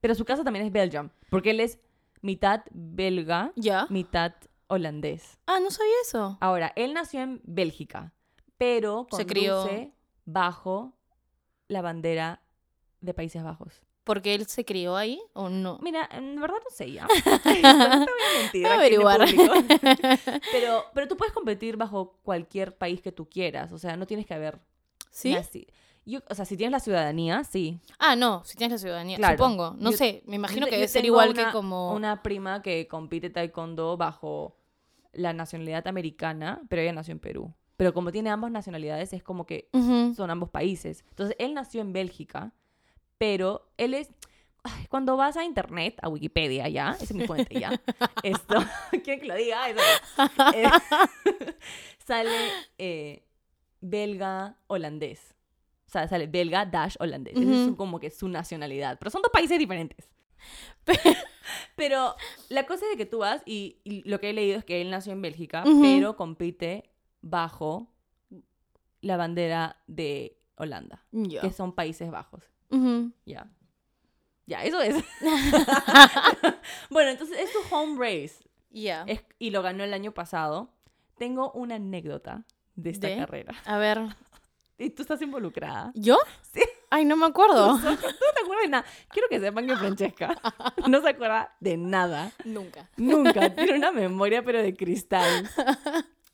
Speaker 1: Pero su casa también es Belgium, porque él es mitad belga,
Speaker 2: ¿Ya?
Speaker 1: mitad holandés.
Speaker 2: Ah, no sabía eso.
Speaker 1: Ahora, él nació en Bélgica, pero
Speaker 2: Se
Speaker 1: conduce
Speaker 2: crió-
Speaker 1: bajo la bandera de Países Bajos.
Speaker 2: ¿Porque él se crió ahí o no?
Speaker 1: Mira, en verdad no sé ya. no te voy a mentir.
Speaker 2: Voy a
Speaker 1: aquí en el
Speaker 2: averiguar.
Speaker 1: público. Pero, pero tú puedes competir bajo cualquier país que tú quieras. O sea, no tienes que haber
Speaker 2: ¿Sí?
Speaker 1: Yo, o sea, si tienes la ciudadanía, sí.
Speaker 2: Ah, no, si tienes la ciudadanía.
Speaker 1: Claro.
Speaker 2: Supongo. No
Speaker 1: Yo-
Speaker 2: sé, me imagino
Speaker 1: Yo
Speaker 2: que debe ser igual
Speaker 1: una-
Speaker 2: que como...
Speaker 1: Una prima que compite taekwondo bajo la nacionalidad americana, pero ella nació en Perú. Pero como tiene ambas nacionalidades, es como que son ambos países. Entonces, él nació en Bélgica, pero él es... ay, cuando vas a internet, a Wikipedia, ya, esa es mi fuente, ya. Esto, ¿quieren que lo diga? Eso es. Eh, sale eh, belga holandés. O sea, sale belga dash holandés. Esa es su- como que su nacionalidad. Pero son dos países diferentes. Pero la cosa es de que tú vas y, y lo que he leído es que él nació en Bélgica, pero compite bajo la bandera de Holanda,
Speaker 2: Ya.
Speaker 1: que son Países Bajos. Ya. Ya, eso es. bueno, entonces es su home race
Speaker 2: Ya.
Speaker 1: y lo ganó el año pasado. Tengo una anécdota de esta
Speaker 2: ¿De?
Speaker 1: carrera.
Speaker 2: A ver.
Speaker 1: Y tú estás involucrada.
Speaker 2: ¿Yo?
Speaker 1: Sí.
Speaker 2: Ay, no me acuerdo.
Speaker 1: No te acuerdas de nada. Quiero que sepan que Francesca no se acuerda de nada.
Speaker 2: Nunca.
Speaker 1: Nunca. Tiene una memoria, pero de cristal.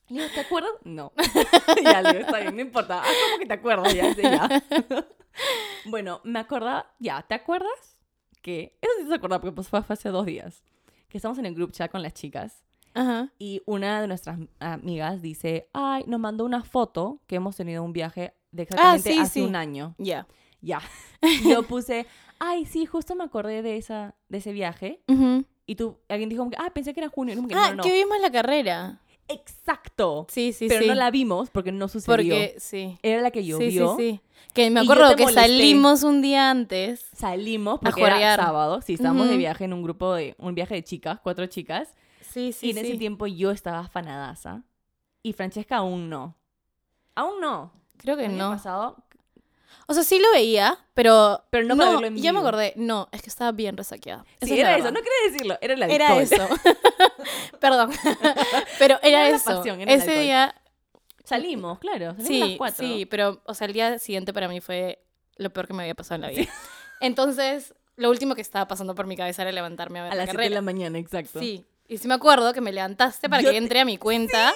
Speaker 1: Le digo, ¿te acuerdas? No. ya, le digo, está bien, no importa. Ah, como que te acuerdas, ya, sí, ya. bueno, me acordaba, ya, ¿te acuerdas? Que, eso sí se acuerda porque pues, fue fue hace dos días. Que estamos en el group chat con las chicas
Speaker 2: Ajá.
Speaker 1: y una de nuestras amigas dice, ay, nos mandó una foto que hemos tenido un viaje de exactamente
Speaker 2: Ah, sí,
Speaker 1: hace
Speaker 2: sí.
Speaker 1: un año.
Speaker 2: Ya.
Speaker 1: Ya. Y Yo puse, ay, sí, justo me acordé de, esa, de ese viaje.
Speaker 2: Ujú.
Speaker 1: Y tú, alguien dijo, ah, pensé que era junio. Y yo como que,
Speaker 2: Ah,
Speaker 1: no, no.
Speaker 2: que vimos la carrera.
Speaker 1: exacto.
Speaker 2: Sí, sí,
Speaker 1: pero
Speaker 2: sí.
Speaker 1: no la vimos porque no sucedió.
Speaker 2: Porque, sí.
Speaker 1: Era la que
Speaker 2: Sí,
Speaker 1: llovió.
Speaker 2: sí, sí. Que me
Speaker 1: yo
Speaker 2: acuerdo que salimos un día antes.
Speaker 1: Salimos
Speaker 2: A
Speaker 1: porque era sábado. Sí, estábamos de viaje en un grupo de... Un viaje de chicas, cuatro chicas.
Speaker 2: Sí, sí,
Speaker 1: y en ese tiempo yo estaba afanadaza. Y Francesca aún no. Aún no.
Speaker 2: Creo que no.
Speaker 1: pasado
Speaker 2: O sea, sí lo veía, pero.
Speaker 1: Pero no para verlo en
Speaker 2: Ya me acordé. No, es que estaba bien resaqueada. Esa
Speaker 1: Sí,
Speaker 2: es la
Speaker 1: era eso,
Speaker 2: verdad.
Speaker 1: no quería decirlo, era el
Speaker 2: Era
Speaker 1: alcohol.
Speaker 2: eso. Perdón. pero era,
Speaker 1: Era la
Speaker 2: eso.
Speaker 1: pasión, era el
Speaker 2: Ese
Speaker 1: alcohol.
Speaker 2: día.
Speaker 1: Salimos, claro, salimos a las
Speaker 2: Sí,
Speaker 1: cuatro.
Speaker 2: sí, pero, o sea, el día siguiente para mí fue lo peor que me había pasado en la vida. Entonces, lo último que estaba pasando por mi cabeza era levantarme a ver
Speaker 1: A
Speaker 2: la
Speaker 1: las 7 de
Speaker 2: carrera.
Speaker 1: la mañana, exacto.
Speaker 2: Sí, y sí me acuerdo que me levantaste para
Speaker 1: Yo
Speaker 2: que
Speaker 1: te-
Speaker 2: entre a mi cuenta,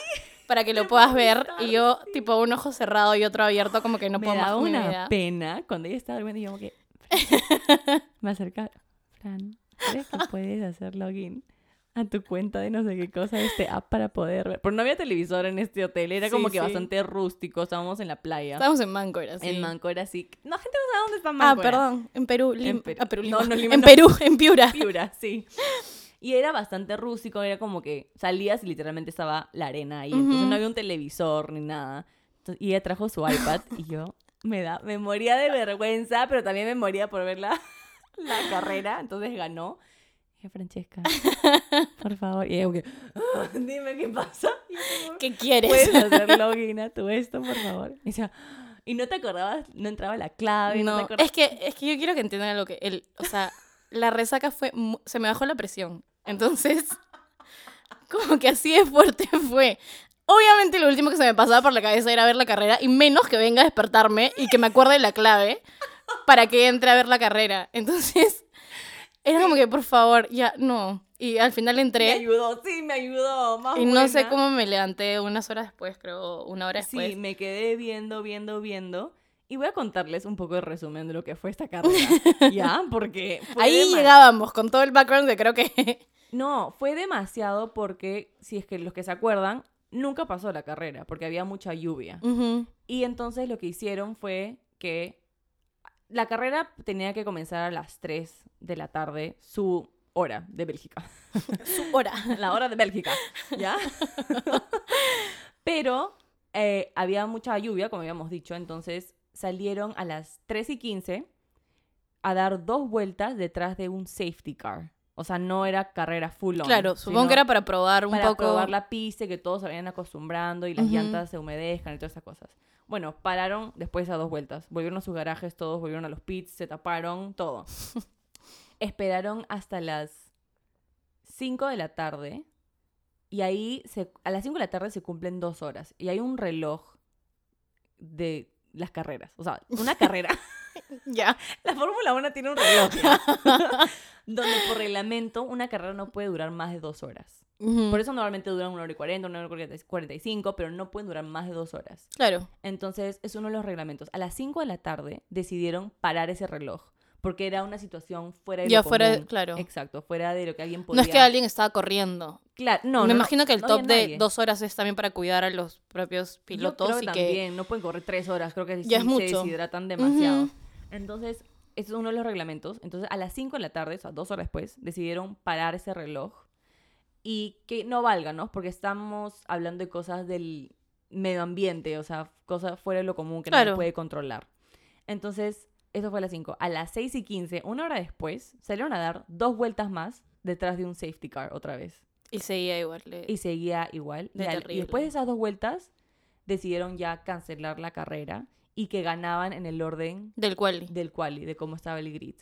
Speaker 2: para que lo puedas ver, y yo, tipo, un ojo cerrado y otro abierto, como que no
Speaker 1: me
Speaker 2: puedo más con mi
Speaker 1: una
Speaker 2: vida.
Speaker 1: pena cuando ella estaba durmiendo y yo como que... me acerca, Fran, ¿crees que puedes hacer login a tu cuenta de no sé qué cosa de este app para poder ver? Pero no había televisor en este hotel, era
Speaker 2: Sí,
Speaker 1: como que
Speaker 2: sí.
Speaker 1: bastante rústico, estábamos en la playa.
Speaker 2: Estábamos en Máncora, sí.
Speaker 1: En Máncora, sí. No, gente no sabe dónde está
Speaker 2: Ah,
Speaker 1: Máncora.
Speaker 2: perdón, en Perú, Lim-
Speaker 1: En Perú.
Speaker 2: ah, Perú,
Speaker 1: No,
Speaker 2: Lima.
Speaker 1: no, Lima
Speaker 2: en
Speaker 1: no.
Speaker 2: Perú, en Piura.
Speaker 1: Piura, sí. Y era bastante rústico, era como que salías y literalmente estaba la arena ahí. Entonces no había un televisor ni nada. Entonces- y ella trajo su iPad y yo me da, me moría de vergüenza, pero también me moría por ver la, la carrera. Entonces ganó. Dije, Francesca, por favor. Y ella "Ah, dime qué pasa. Yo
Speaker 2: ¿Qué quieres?
Speaker 1: ¿Puedes hacer login a tu esto, por favor? Y decía, y no te acordabas, no entraba la clave. No,
Speaker 2: No,
Speaker 1: te acordabas.
Speaker 2: es que, es que yo quiero que entiendan algo que el, o sea, la resaca fue, se me bajó la presión. Entonces, como que así de fuerte fue. Obviamente lo último que se me pasaba por la cabeza era ver la carrera y menos que venga a despertarme y que me acuerde la clave para que entre a ver la carrera. Entonces, era como que, por favor, ya, no. Y al final
Speaker 1: Me
Speaker 2: entré
Speaker 1: ayudó, sí, me ayudó. Más
Speaker 2: y no sé cómo me levanté unas horas después, creo, una hora después.
Speaker 1: Sí, me quedé viendo, viendo, viendo. Y voy a contarles un poco de resumen de lo que fue esta carrera. ¿Ya? Porque.
Speaker 2: Ahí llegábamos con todo el background que creo que...
Speaker 1: No, fue demasiado porque, si es que los que se acuerdan, nunca pasó la carrera porque había mucha lluvia. Y entonces lo que hicieron fue que la carrera tenía que comenzar a las 3 de la tarde, su hora de Bélgica.
Speaker 2: Su hora.
Speaker 1: la hora de Bélgica, ¿ya? Pero eh, había mucha lluvia, como habíamos dicho, entonces salieron a las 3 y 15 a dar dos vueltas detrás de un safety car. O sea, no era carrera full on.
Speaker 2: Claro, supongo que era para probar un
Speaker 1: para
Speaker 2: poco.
Speaker 1: probar la pista que todos se vayan acostumbrando y las llantas se humedezcan y todas esas cosas. Bueno, pararon después a dos vueltas. Volvieron a sus garajes todos, volvieron a los pits, se taparon, todo. Esperaron hasta las 5 de la tarde y ahí se- a las 5 de la tarde se cumplen dos horas y hay un reloj de las carreras. O sea, una carrera.
Speaker 2: Ya.
Speaker 1: La Fórmula 1 tiene un reloj. donde por reglamento una carrera no puede durar más de dos horas. Por eso normalmente duran una hora y 40, una hora y 45, pero no pueden durar más de dos horas.
Speaker 2: Claro.
Speaker 1: Entonces, es uno de los reglamentos. A las 5 de la tarde decidieron parar ese reloj, porque era una situación fuera de
Speaker 2: Ya
Speaker 1: lo
Speaker 2: fuera
Speaker 1: común.
Speaker 2: claro.
Speaker 1: Exacto, fuera de lo que alguien podía...
Speaker 2: No es que alguien estaba corriendo.
Speaker 1: Claro, no,
Speaker 2: Me
Speaker 1: no, no,
Speaker 2: imagino que el
Speaker 1: no
Speaker 2: top de dos horas es también para cuidar a los propios
Speaker 1: Yo
Speaker 2: pilotos
Speaker 1: creo
Speaker 2: y
Speaker 1: que también, no pueden correr tres horas, creo que
Speaker 2: Ya es
Speaker 1: sí
Speaker 2: mucho.
Speaker 1: se deshidratan demasiado. Entonces, ese es uno de los reglamentos. Entonces, a las 5 de la tarde, o sea, dos horas después, decidieron parar ese reloj y que no valga, ¿no? Porque estamos hablando de cosas del medio ambiente, o sea, cosas fuera de lo común que nadie
Speaker 2: Claro.
Speaker 1: puede controlar. Entonces, eso fue a las 5. A las 6 y 15, una hora después, salieron a dar dos vueltas más detrás de un safety car otra vez.
Speaker 2: Y seguía igual. le-
Speaker 1: Y seguía igual.
Speaker 2: De
Speaker 1: y, al- y
Speaker 2: terrible.
Speaker 1: después de esas dos vueltas, decidieron ya cancelar la carrera y que ganaban en el orden
Speaker 2: Del cual.
Speaker 1: del quali, de cómo estaba el grid.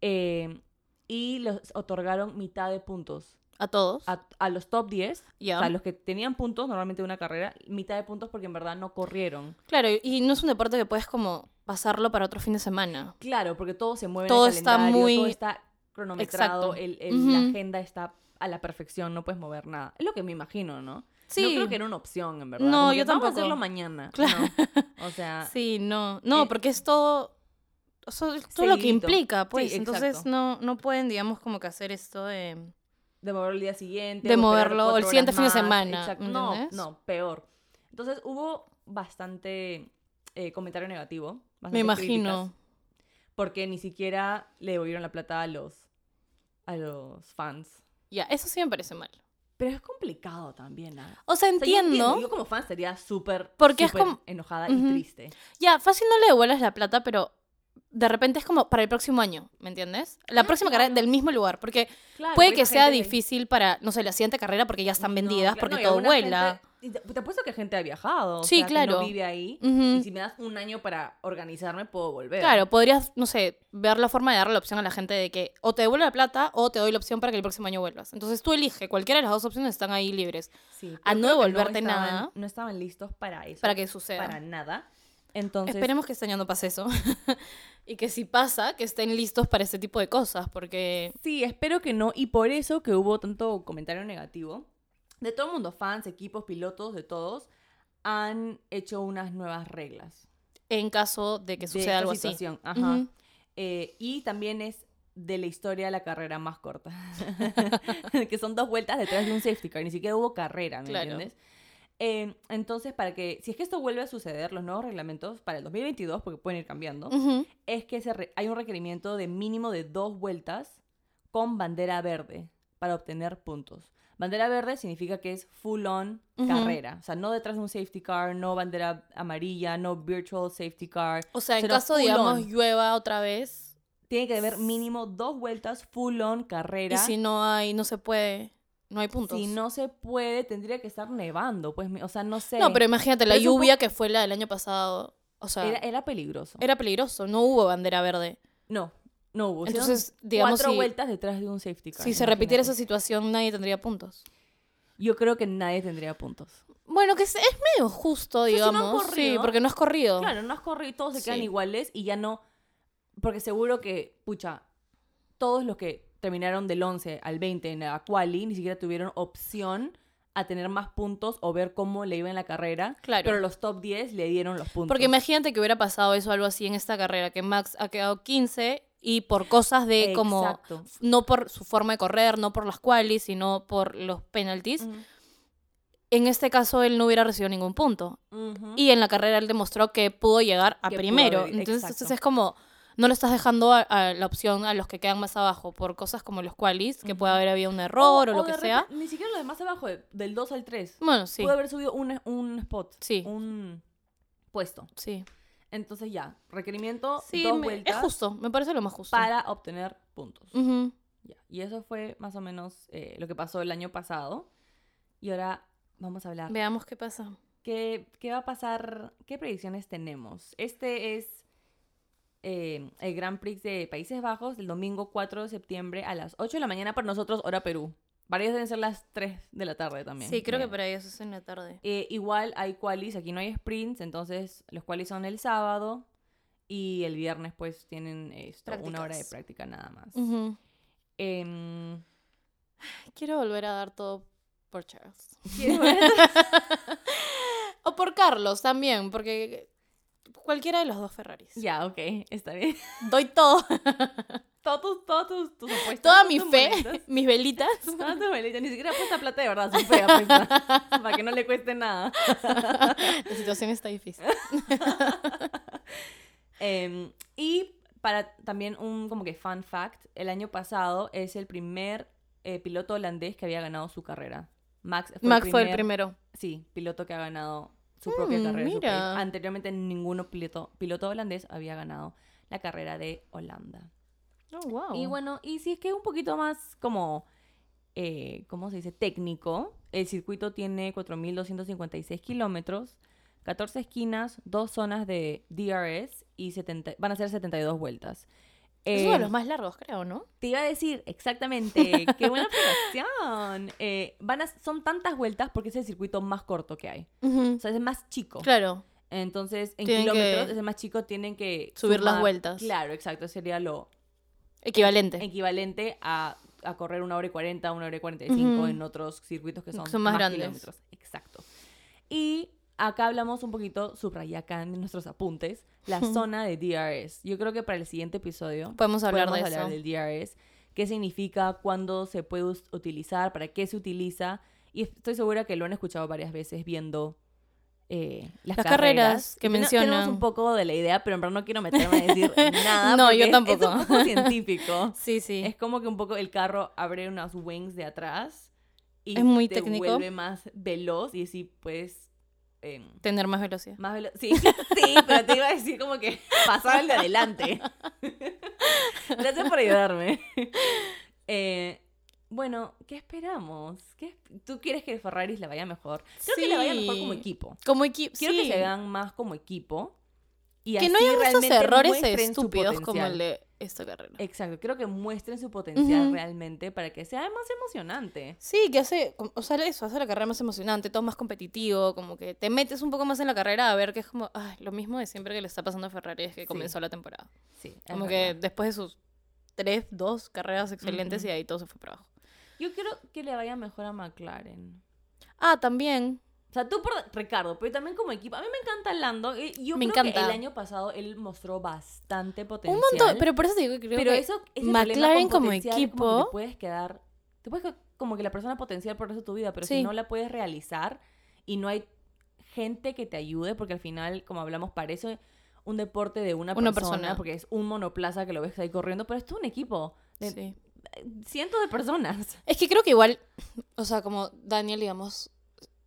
Speaker 1: Eh, y los otorgaron mitad de puntos
Speaker 2: A todos.
Speaker 1: a, a los top 10,
Speaker 2: ya.
Speaker 1: o sea, los que tenían puntos normalmente de una carrera, mitad de puntos porque en verdad no corrieron.
Speaker 2: Claro, y no es un deporte que puedes como pasarlo para otro fin de semana.
Speaker 1: Claro, porque todo se mueve
Speaker 2: Todo
Speaker 1: en el
Speaker 2: está
Speaker 1: calendario,
Speaker 2: muy-
Speaker 1: todo está cronometrado, el, la agenda está a la perfección, no puedes mover nada. Es lo que me imagino, ¿no?
Speaker 2: Sí.
Speaker 1: No creo que era una opción, en verdad.
Speaker 2: No,
Speaker 1: Como
Speaker 2: yo
Speaker 1: Vamos a
Speaker 2: tampoco.
Speaker 1: hacerlo mañana.
Speaker 2: Claro.
Speaker 1: No. O sea,
Speaker 2: Sí, no. No,
Speaker 1: Eh,
Speaker 2: porque es todo. o sea, es todo lo que implica, pues.
Speaker 1: Sí,
Speaker 2: Entonces no, no pueden, digamos, como que hacer esto de.
Speaker 1: de moverlo el día siguiente.
Speaker 2: De moverlo el siguiente fin de semana,
Speaker 1: Exacto.
Speaker 2: ¿me
Speaker 1: No, no, peor. Entonces hubo bastante eh, comentario negativo.
Speaker 2: Me imagino.
Speaker 1: críticas, porque ni siquiera le devolvieron la plata a los, a los fans.
Speaker 2: Ya, eso sí me parece mal.
Speaker 1: Pero es complicado también. ¿ah?
Speaker 2: O sea,
Speaker 1: O sea, yo
Speaker 2: entiendo.
Speaker 1: Yo como fan sería súper
Speaker 2: Porque es
Speaker 1: súper
Speaker 2: como-
Speaker 1: enojada y triste.
Speaker 2: Ya, fácil no le devuelves la plata, pero de repente es como para el próximo año, ¿me entiendes? La
Speaker 1: Ah,
Speaker 2: próxima carrera del mismo lugar, porque
Speaker 1: Claro,
Speaker 2: puede que sea difícil para, no sé, la siguiente carrera porque ya están
Speaker 1: No,
Speaker 2: vendidas,
Speaker 1: claro,
Speaker 2: porque
Speaker 1: no,
Speaker 2: todo vuela.
Speaker 1: gente- te, apuesto que gente ha viajado. o
Speaker 2: Sí,
Speaker 1: que
Speaker 2: claro.
Speaker 1: no vive ahí. Y si me das un año para organizarme, puedo volver.
Speaker 2: Claro, podrías, no sé, ver la forma de darle la opción a la gente de que o te devuelve la plata o te doy la opción para que el próximo año vuelvas. Entonces tú elige, cualquiera de las dos opciones están ahí libres
Speaker 1: Sí,
Speaker 2: a no
Speaker 1: que
Speaker 2: devolverte
Speaker 1: estaban-
Speaker 2: nada.
Speaker 1: No estaban listos para eso.
Speaker 2: para que suceda.
Speaker 1: Para nada. Entonces,
Speaker 2: Esperemos que este año no pase eso. y que si pasa, que estén listos para este tipo de cosas, porque...
Speaker 1: Sí, espero que no. Y por eso que hubo tanto comentario negativo. De todo el mundo, fans, equipos, pilotos, de todos, han hecho unas nuevas reglas.
Speaker 2: En caso de que
Speaker 1: de
Speaker 2: suceda
Speaker 1: esta
Speaker 2: algo así.
Speaker 1: situación. Ajá.
Speaker 2: Ujú.
Speaker 1: Eh, y también es de la historia la carrera más corta. que son dos vueltas detrás de un safety car. Ni siquiera hubo carrera, ¿me
Speaker 2: Claro.
Speaker 1: entiendes? Eh, entonces, para que, si es que esto vuelve a suceder, los nuevos reglamentos para el 2022, porque pueden ir cambiando, es que se hay un requerimiento de mínimo de dos vueltas con bandera verde para obtener puntos. Bandera verde significa que es full on carrera. O sea, no detrás de un safety car, no bandera amarilla, no virtual safety car.
Speaker 2: O sea, en caso, digamos,
Speaker 1: on.
Speaker 2: llueva otra vez
Speaker 1: Tiene que haber mínimo dos vueltas full on carrera.
Speaker 2: y si no hay, no se puede, no hay puntos.
Speaker 1: Si no se puede, tendría que estar nevando. Pues, o sea, no sé.
Speaker 2: No, pero imagínate, la
Speaker 1: Pero
Speaker 2: lluvia que fue la del año pasado, o sea,
Speaker 1: era,
Speaker 2: era,
Speaker 1: era peligroso.
Speaker 2: peligroso, no hubo bandera verde.
Speaker 1: No, no hubo.
Speaker 2: Entonces, digamos,
Speaker 1: cuatro
Speaker 2: si,
Speaker 1: vueltas detrás de un safety car.
Speaker 2: si se repitiera esa situación, nadie tendría puntos.
Speaker 1: Yo creo que nadie tendría puntos.
Speaker 2: Bueno, que es, es medio justo,
Speaker 1: si no
Speaker 2: digamos. sí, porque no has corrido.
Speaker 1: Claro, no has corrido y todos se quedan
Speaker 2: Sí.
Speaker 1: iguales y ya no. Porque seguro que, pucha, todos los que terminaron del 11 al 20 en la quali ni siquiera tuvieron opción a tener más puntos o ver cómo le iba en la carrera.
Speaker 2: Claro.
Speaker 1: Pero los top 10 le dieron los puntos.
Speaker 2: Porque imagínate que hubiera pasado eso algo así en esta carrera, que Max ha quedado 15 y por cosas de como
Speaker 1: Exacto.
Speaker 2: no por su forma de correr, no por las qualis, sino por los penalties.
Speaker 1: Ujú.
Speaker 2: En este caso él no hubiera recibido ningún punto.
Speaker 1: Ujú.
Speaker 2: Y en la carrera él demostró que pudo llegar a
Speaker 1: Que pudo
Speaker 2: primero. entonces, entonces es como no le estás dejando a, a la opción a los que quedan más abajo por cosas como los qualis, que puede
Speaker 1: Ujú.
Speaker 2: haber habido un error o, lo
Speaker 1: de
Speaker 2: que sea.
Speaker 1: Ni siquiera lo de más abajo, de- del 2 al 3.
Speaker 2: Bueno, sí.
Speaker 1: Puede haber subido un, un spot.
Speaker 2: Sí.
Speaker 1: Un puesto.
Speaker 2: Sí.
Speaker 1: Entonces ya, requerimiento,
Speaker 2: Sí,
Speaker 1: dos
Speaker 2: me-
Speaker 1: vueltas
Speaker 2: es justo, me parece lo más justo.
Speaker 1: para obtener puntos. Ya, Y eso fue más o menos eh, lo que pasó el año pasado. Y ahora vamos a hablar.
Speaker 2: Veamos qué pasa.
Speaker 1: ¿Qué, qué va a pasar? ¿Qué predicciones tenemos? Este es eh, el Grand Prix de Países Bajos el domingo 4 de septiembre a las 8 de la mañana para nosotros, hora Perú. Varias deben ser las 3 de la tarde también.
Speaker 2: Sí, creo que ahí eso es en la tarde.
Speaker 1: Eh, igual hay qualis, aquí no hay sprints, entonces los qualis son el sábado y el viernes pues tienen esto, una hora de práctica nada más. Em,
Speaker 2: Quiero volver a dar todo por Charles. O por Carlos también, porque cualquiera de los dos Ferraris.
Speaker 1: ya, ok, está bien.
Speaker 2: Doy todo,
Speaker 1: Todos tus, todos tus, tus apuestas,
Speaker 2: toda mi fe, mis velitas.
Speaker 1: todas tus velitas. Ni siquiera apuesta plata de verdad, su fe apuesta. para que no le cueste nada.
Speaker 2: La situación está difícil.
Speaker 1: Em, y para también un como que fun fact, el año pasado es el primer eh, piloto holandés que había ganado su carrera. Max fue
Speaker 2: Max
Speaker 1: el
Speaker 2: fue el
Speaker 1: primer-
Speaker 2: primero.
Speaker 1: Sí, piloto que ha ganado su propia
Speaker 2: Mm,
Speaker 1: carrera.
Speaker 2: mira.
Speaker 1: Anteriormente ninguno piloto, piloto holandés había ganado la carrera de Holanda.
Speaker 2: Oh, wow.
Speaker 1: Y bueno, y si es que un poquito más como, eh, ¿cómo se dice? Técnico, el circuito tiene 4.256 kilómetros, 14 esquinas, dos zonas de DRS y 70, van a ser 72 vueltas.
Speaker 2: es uno de
Speaker 1: Eh,
Speaker 2: los más largos, creo, ¿no?
Speaker 1: te iba a decir, exactamente, qué buena observación. Eh, van a, son tantas vueltas porque es el circuito más corto que hay. O sea, es el más chico.
Speaker 2: Claro.
Speaker 1: Entonces, en
Speaker 2: Tienen
Speaker 1: kilómetros, es el más chico, tienen que
Speaker 2: subir las vueltas.
Speaker 1: Claro, exacto, sería lo
Speaker 2: Equivalente.
Speaker 1: equivalente a, a correr una hora y 40, una hora y 45
Speaker 2: Ujú.
Speaker 1: en otros circuitos que son,
Speaker 2: Son más grandes.
Speaker 1: kilómetros. Exacto. Y acá hablamos un poquito, subrayé acá en nuestros apuntes, la zona de DRS. Yo creo que para el siguiente episodio
Speaker 2: Podemos hablar
Speaker 1: podemos
Speaker 2: de
Speaker 1: hablar
Speaker 2: eso.
Speaker 1: del DRS, qué significa, cuándo se puede utilizar, para qué se utiliza. Y estoy segura que lo han escuchado varias veces viendo eh, las,
Speaker 2: Las carreras que mencionan.
Speaker 1: Tenemos un poco de la idea, pero en verdad no quiero meterme a decir nada.
Speaker 2: No, yo tampoco.
Speaker 1: Es un poco científico.
Speaker 2: Sí, sí.
Speaker 1: Es como que un poco el carro abre unas wings de atrás y
Speaker 2: Es muy
Speaker 1: te
Speaker 2: técnico.
Speaker 1: vuelve más veloz y así puedes... em,
Speaker 2: Tener más velocidad.
Speaker 1: más veloz. Sí, sí, pero te iba a decir como que pasar al de adelante. Gracias por ayudarme. Eh, bueno, ¿qué esperamos? ¿Qué ¿Tú quieres que Ferrari le vaya mejor? Creo que le vaya mejor como
Speaker 2: Sí.
Speaker 1: equipo.
Speaker 2: Como equipo.
Speaker 1: Quiero que
Speaker 2: sí.
Speaker 1: se vean más como equipo. Y
Speaker 2: Que no
Speaker 1: así
Speaker 2: hayan estos
Speaker 1: realmente
Speaker 2: errores estúpidos como el de esta carrera.
Speaker 1: Exacto, creo que muestren su potencial realmente para que sea más emocionante.
Speaker 2: Sí, que hace, o sea, eso, hace la carrera más emocionante, todo más competitivo, como que te metes un poco más en la carrera a ver que es como, ay, lo mismo de siempre que le está pasando a Ferrari es que
Speaker 1: Sí.
Speaker 2: comenzó la temporada.
Speaker 1: Sí,
Speaker 2: Como que después de sus tres, dos carreras excelentes y ahí todo se fue para abajo.
Speaker 1: Yo quiero que le vaya mejor a McLaren.
Speaker 2: Ah, también.
Speaker 1: O sea, tú por Ricardo, pero también como equipo. A mí me encanta Lando. eh, Yo
Speaker 2: Me
Speaker 1: creo que
Speaker 2: encanta.
Speaker 1: el año pasado él mostró bastante potencial.
Speaker 2: Un montón, pero por eso te digo que creo
Speaker 1: Pero
Speaker 2: que
Speaker 1: eso,
Speaker 2: McLaren como
Speaker 1: es como que
Speaker 2: equipo-
Speaker 1: te puedes quedar, te puedes quedar como que la persona potencial por el resto de tu vida, pero
Speaker 2: Sí.
Speaker 1: si no la puedes realizar y no hay gente que te ayude, porque al final, como hablamos, parece un deporte de una,
Speaker 2: Una
Speaker 1: persona,
Speaker 2: persona.
Speaker 1: porque es un monoplaza que lo ves ahí corriendo, pero es todo un equipo de
Speaker 2: Sí.
Speaker 1: Cientos de personas.
Speaker 2: Es que creo que igual, o sea, como Daniel, digamos,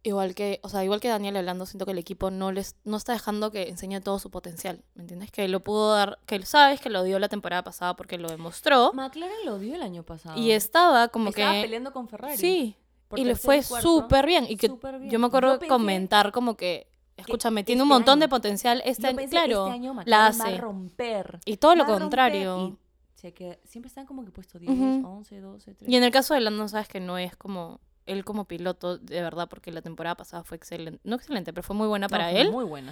Speaker 2: igual que, o sea, igual que Daniel hablando, siento que el equipo no les, no está dejando que enseñe todo su potencial, ¿me entiendes? Que lo pudo dar, que sabes que lo dio la temporada pasada porque lo demostró
Speaker 1: McLaren lo dio el año pasado.
Speaker 2: y estaba como
Speaker 1: Estaba
Speaker 2: que,
Speaker 1: peleando con Ferrari.
Speaker 2: sí, y le fue súper bien y que
Speaker 1: bien.
Speaker 2: yo me acuerdo
Speaker 1: Yo
Speaker 2: comentar como que, escúchame, tiene un
Speaker 1: este
Speaker 2: montón de potencial este
Speaker 1: Yo pensé,
Speaker 2: claro,
Speaker 1: este año
Speaker 2: la
Speaker 1: va
Speaker 2: hace
Speaker 1: a romper.
Speaker 2: y todo lo
Speaker 1: Va
Speaker 2: contrario.
Speaker 1: Se queda- siempre están como que puesto 10,
Speaker 2: Ujú.
Speaker 1: 11, 12, 13.
Speaker 2: Y en el caso de Lando, sabes que no es como él como piloto, de verdad, porque la temporada pasada fue excelente. No excelente, pero fue muy buena
Speaker 1: No,
Speaker 2: para
Speaker 1: fue
Speaker 2: él.
Speaker 1: Muy buena.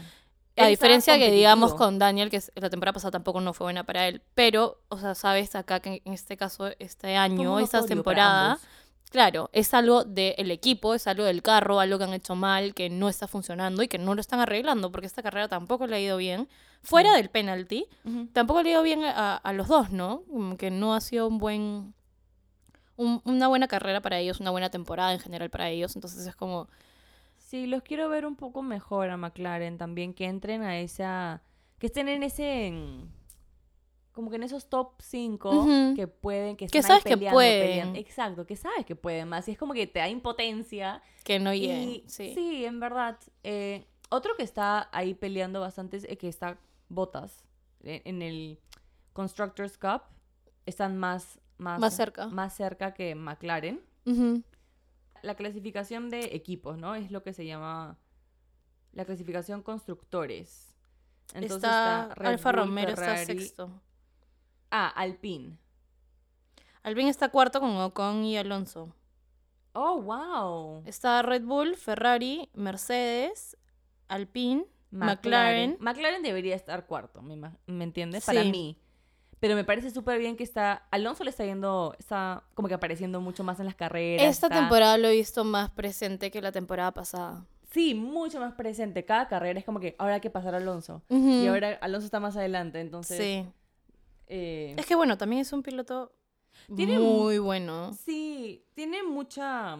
Speaker 2: A
Speaker 1: Él
Speaker 2: diferencia que, digamos, con Daniel, que la temporada pasada tampoco no fue buena para él. Pero, o sea, sabes acá que en este caso, este año, esta temporada, claro, es algo del equipo, es algo del carro, algo que han hecho mal, que no está funcionando y que no lo están arreglando, porque esta carrera tampoco le ha ido bien. Fuera del penalty,
Speaker 1: Ujú.
Speaker 2: tampoco le ido bien a, a los dos, ¿no? Como que no ha sido un buen. un- una buena carrera para ellos, una buena temporada en general para ellos. Entonces es como.
Speaker 1: Sí, los quiero ver un poco mejor a McLaren también, que entren a esa, que estén en ese, en- como que en esos top 5
Speaker 2: Ujú.
Speaker 1: que pueden, que,
Speaker 2: Que
Speaker 1: están ahí
Speaker 2: sabes que pueden.
Speaker 1: peleando. Exacto, que sabes que pueden más. Y es como que te da impotencia.
Speaker 2: que no lleguen.
Speaker 1: sí.
Speaker 2: Sí.
Speaker 1: en verdad. Eh, otro que está ahí peleando bastante es eh, que está Botas en, el Constructors Cup. Están más, más,
Speaker 2: Más cerca.
Speaker 1: más cerca que McLaren. La clasificación de equipos, ¿no? Es lo que se llama la clasificación constructores. Entonces
Speaker 2: está
Speaker 1: Red
Speaker 2: Alfa
Speaker 1: Bull,
Speaker 2: Romero está sexto.
Speaker 1: Ah, Alpine.
Speaker 2: Alvin está cuarto con Ocon y Alonso.
Speaker 1: Oh, wow.
Speaker 2: Está Red Bull, Ferrari, Mercedes, Alpine, McLaren.
Speaker 1: McLaren debería estar cuarto, ¿me, ima- ¿me entiendes? Para mí. Pero me parece súper bien que está... Alonso le está yendo... Está como que apareciendo mucho más en las carreras.
Speaker 2: Esta
Speaker 1: está-
Speaker 2: temporada lo he visto más presente que la temporada pasada.
Speaker 1: Sí, mucho más presente. Cada carrera es como que ahora hay que pasar a Alonso. Y ahora Alonso está más adelante, entonces...
Speaker 2: Sí.
Speaker 1: eh,
Speaker 2: Es que bueno, también es un piloto
Speaker 1: Tiene
Speaker 2: muy bueno.
Speaker 1: Sí, tiene mucha,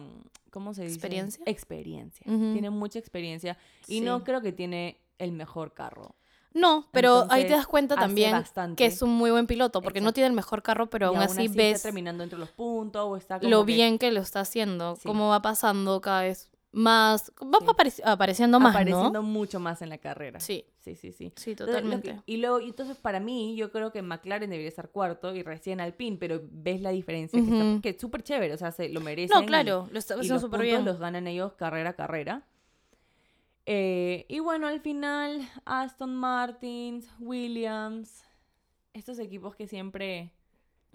Speaker 1: ¿cómo se dice?
Speaker 2: ¿Experiencia?
Speaker 1: Experiencia. Tiene mucha experiencia y
Speaker 2: Sí.
Speaker 1: no creo que tiene el mejor carro.
Speaker 2: No, pero ahí te
Speaker 1: Entonces,
Speaker 2: das cuenta también
Speaker 1: bastante.
Speaker 2: que es un muy buen piloto, porque no tiene el mejor carro, pero aún así ves
Speaker 1: terminando entre los puntos o está como
Speaker 2: lo
Speaker 1: que
Speaker 2: bien que lo está haciendo,
Speaker 1: Sí.
Speaker 2: cómo va pasando cada vez más, va
Speaker 1: Sí.
Speaker 2: apareci- apareciendo más,
Speaker 1: apareciendo
Speaker 2: ¿no?
Speaker 1: mucho más en la carrera.
Speaker 2: Sí,
Speaker 1: sí, sí. sí.
Speaker 2: sí,
Speaker 1: Entonces,
Speaker 2: totalmente.
Speaker 1: que- y luego, y entonces para mí, yo creo que McLaren debería estar cuarto y recién Alpine, pero ves la diferencia, que, está-
Speaker 2: Ujú.
Speaker 1: que es súper chévere, o sea, se lo merecen.
Speaker 2: No,
Speaker 1: y-
Speaker 2: claro, lo está haciendo súper bien.
Speaker 1: los ganan ellos carrera a carrera. Eh, y bueno, al final, Aston Martin, Williams, estos equipos que siempre...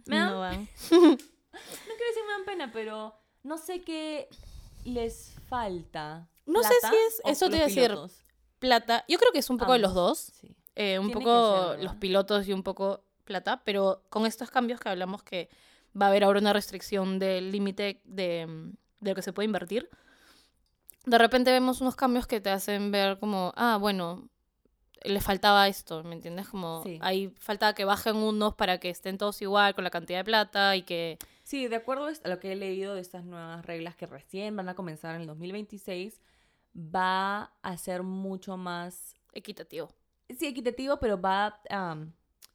Speaker 1: Me dan,
Speaker 2: No van.
Speaker 1: no quiero decir me dan pena, pero no sé qué les falta.
Speaker 2: No sé
Speaker 1: ¿Plata
Speaker 2: si es- eso te
Speaker 1: los
Speaker 2: iba a decir.
Speaker 1: pilotos?
Speaker 2: Plata, yo creo que es un poco de los dos,
Speaker 1: sí.
Speaker 2: eh, un
Speaker 1: Tiene
Speaker 2: poco los pilotos y un poco plata, pero con estos cambios que hablamos que va a haber ahora una restricción del límite de, mm, de lo que se puede invertir, de repente vemos unos cambios que te hacen ver como, ah, bueno, le faltaba esto, ¿me entiendes? Como
Speaker 1: Sí.
Speaker 2: ahí falta que bajen unos para que estén todos igual con la cantidad de plata y que...
Speaker 1: Sí, de acuerdo a lo que he leído de estas nuevas reglas que recién van a comenzar en el 2026, va a ser mucho más,
Speaker 2: Equitativo.
Speaker 1: sí, equitativo, pero va,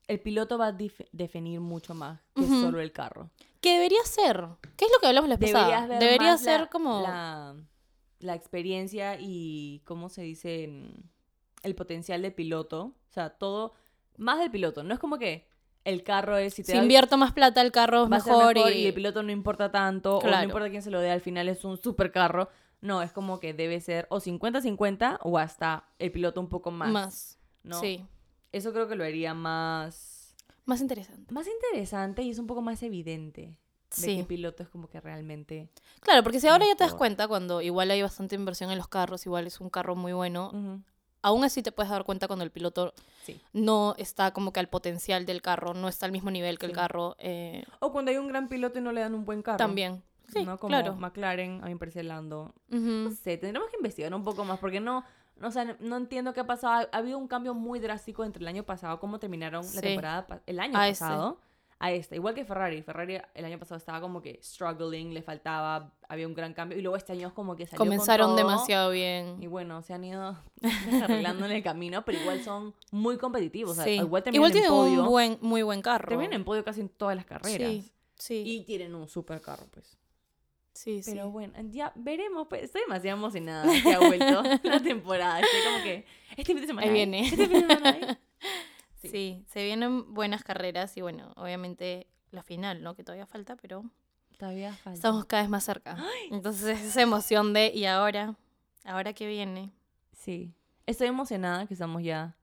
Speaker 1: el piloto va a definir mucho más que solo el carro.
Speaker 2: Que debería ser. ¿Qué es lo que hablamos la vez pasada? Debería ser
Speaker 1: la-
Speaker 2: como...
Speaker 1: La, la experiencia y, ¿cómo se dice? El potencial de piloto. O sea, todo... Más del piloto. No es como que el carro es... Si te
Speaker 2: Si
Speaker 1: da-
Speaker 2: invierto más plata, el carro es mejor,
Speaker 1: mejor
Speaker 2: y...
Speaker 1: y... el piloto no importa tanto o no importa quién se lo dé, al final es un super carro. No, es como que debe ser o 50-50 o hasta el piloto un poco más.
Speaker 2: más.
Speaker 1: ¿no?
Speaker 2: Sí.
Speaker 1: Eso creo que lo haría más,
Speaker 2: Más interesante.
Speaker 1: más interesante y es un poco más evidente. De
Speaker 2: Sí.
Speaker 1: el piloto es como que realmente...
Speaker 2: Claro, porque si ahora ya te das
Speaker 1: Mejor.
Speaker 2: cuenta, cuando igual hay bastante inversión en los carros, igual es un carro muy bueno,
Speaker 1: Ujú,
Speaker 2: aún así te puedes dar cuenta cuando el piloto
Speaker 1: Sí.
Speaker 2: no está como que al potencial del carro, no está al mismo nivel que el
Speaker 1: Sí.
Speaker 2: carro. eh,
Speaker 1: O cuando hay un gran piloto y no le dan un buen carro.
Speaker 2: también. Sí,
Speaker 1: ¿no? Como
Speaker 2: claro.
Speaker 1: McLaren, a mí me parece Lando. No
Speaker 2: Ujú.
Speaker 1: sé, tendremos que investigar un poco más porque no, no, o sea, no entiendo qué ha pasado. Ha habido un cambio muy drástico entre el año pasado, cómo terminaron la temporada, el año
Speaker 2: A este.
Speaker 1: pasado, a este. Igual que Ferrari. Ferrari el año pasado estaba como que struggling, le faltaba, había un gran cambio. Y luego este año es como que salió con
Speaker 2: Comenzaron
Speaker 1: todo,
Speaker 2: demasiado bien.
Speaker 1: Y bueno, se han ido arreglando en el camino, pero igual son muy competitivos. o sea,
Speaker 2: Sí.
Speaker 1: igual
Speaker 2: Igual
Speaker 1: en
Speaker 2: tienen
Speaker 1: podio.
Speaker 2: un buen, muy buen carro.
Speaker 1: Terminan en podio casi en todas las carreras.
Speaker 2: Sí, sí,
Speaker 1: Y tienen un super carro, pues.
Speaker 2: sí, sí.
Speaker 1: Pero bueno, ya veremos. Pues. Estoy demasiado emocionada que ha vuelto la temporada. Estoy como que este fin de semana.
Speaker 2: Ahí viene.
Speaker 1: Este fin de semana.
Speaker 2: Sí.
Speaker 1: Sí.
Speaker 2: se vienen buenas carreras y bueno, obviamente la final, ¿no? Que todavía falta, pero
Speaker 1: Todavía falta.
Speaker 2: estamos cada vez más cerca. Entonces esa emoción de, ¿y ahora? ¿Ahora qué viene?
Speaker 1: Sí. Estoy emocionada que estamos ya.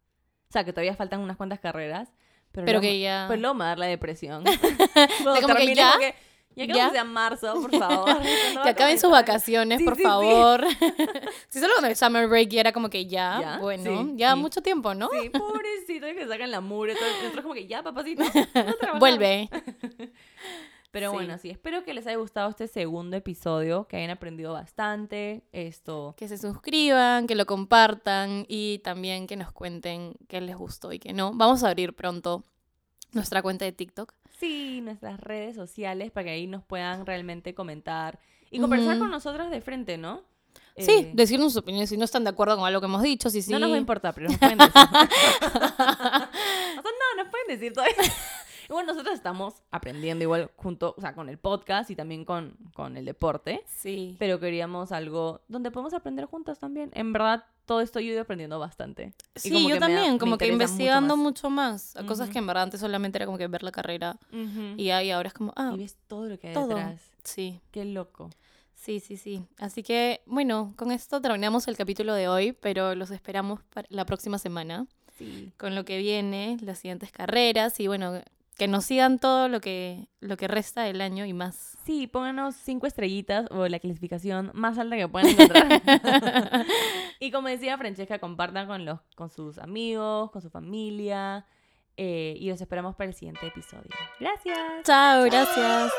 Speaker 1: O sea, que todavía faltan unas cuantas carreras. Pero,
Speaker 2: Pero que ya...
Speaker 1: Pues luego me va a dar la depresión.
Speaker 2: Como que ya,
Speaker 1: como que, ya que sea marzo, por favor. ¿Cuándo va
Speaker 2: Que acaben sus vacaciones,
Speaker 1: Sí,
Speaker 2: por
Speaker 1: sí, sí.
Speaker 2: favor. si solo con el summer break ya era como que ya,
Speaker 1: Ya,
Speaker 2: bueno,
Speaker 1: sí,
Speaker 2: ya
Speaker 1: sí.
Speaker 2: mucho tiempo, ¿no?
Speaker 1: Sí, pobrecito, que sacan la y Nosotros como que ya, papacito. no trabajar".
Speaker 2: Vuelve.
Speaker 1: Pero
Speaker 2: Sí.
Speaker 1: bueno, sí, espero que les haya gustado este segundo episodio, que hayan aprendido bastante. Esto.
Speaker 2: Que se suscriban, que lo compartan y también que nos cuenten qué les gustó y qué no. Vamos a abrir pronto nuestra cuenta de TikTok.
Speaker 1: Sí, nuestras redes sociales para que ahí nos puedan realmente comentar y conversar con nosotros de frente, ¿no?
Speaker 2: Sí,
Speaker 1: Eh,
Speaker 2: decirnos sus opiniones si no están de acuerdo con algo que hemos dicho, si sí.
Speaker 1: No nos va a importar, pero nos pueden decir. o sea, no, nos pueden decir todavía. Igual nosotros estamos aprendiendo igual junto, o sea, con el podcast y también con, con el deporte.
Speaker 2: Sí.
Speaker 1: Pero queríamos algo donde podemos aprender juntas también. En verdad, todo esto yo he ido aprendiendo bastante.
Speaker 2: Sí,
Speaker 1: como
Speaker 2: yo
Speaker 1: da-
Speaker 2: también, como que
Speaker 1: mucho
Speaker 2: investigando
Speaker 1: más.
Speaker 2: mucho más, a cosas que en verdad antes solamente era como que ver la carrera y ahí ahora es como, ah,
Speaker 1: Y ves todo lo que hay
Speaker 2: todo.
Speaker 1: detrás.
Speaker 2: sí,
Speaker 1: Qué loco.
Speaker 2: sí, sí, sí. Así que, bueno, con esto terminamos el capítulo de hoy, pero los esperamos para la próxima semana
Speaker 1: Sí.
Speaker 2: con lo que viene, las siguientes carreras y bueno, que nos sigan todo lo que, lo que resta del año y más.
Speaker 1: Sí, pónganos cinco estrellitas o la clasificación más alta que puedan encontrar. y como decía Francesca, compartan con, los, con sus amigos, con su familia. eh, y los esperamos para el siguiente episodio. Gracias.
Speaker 2: Chao, gracias.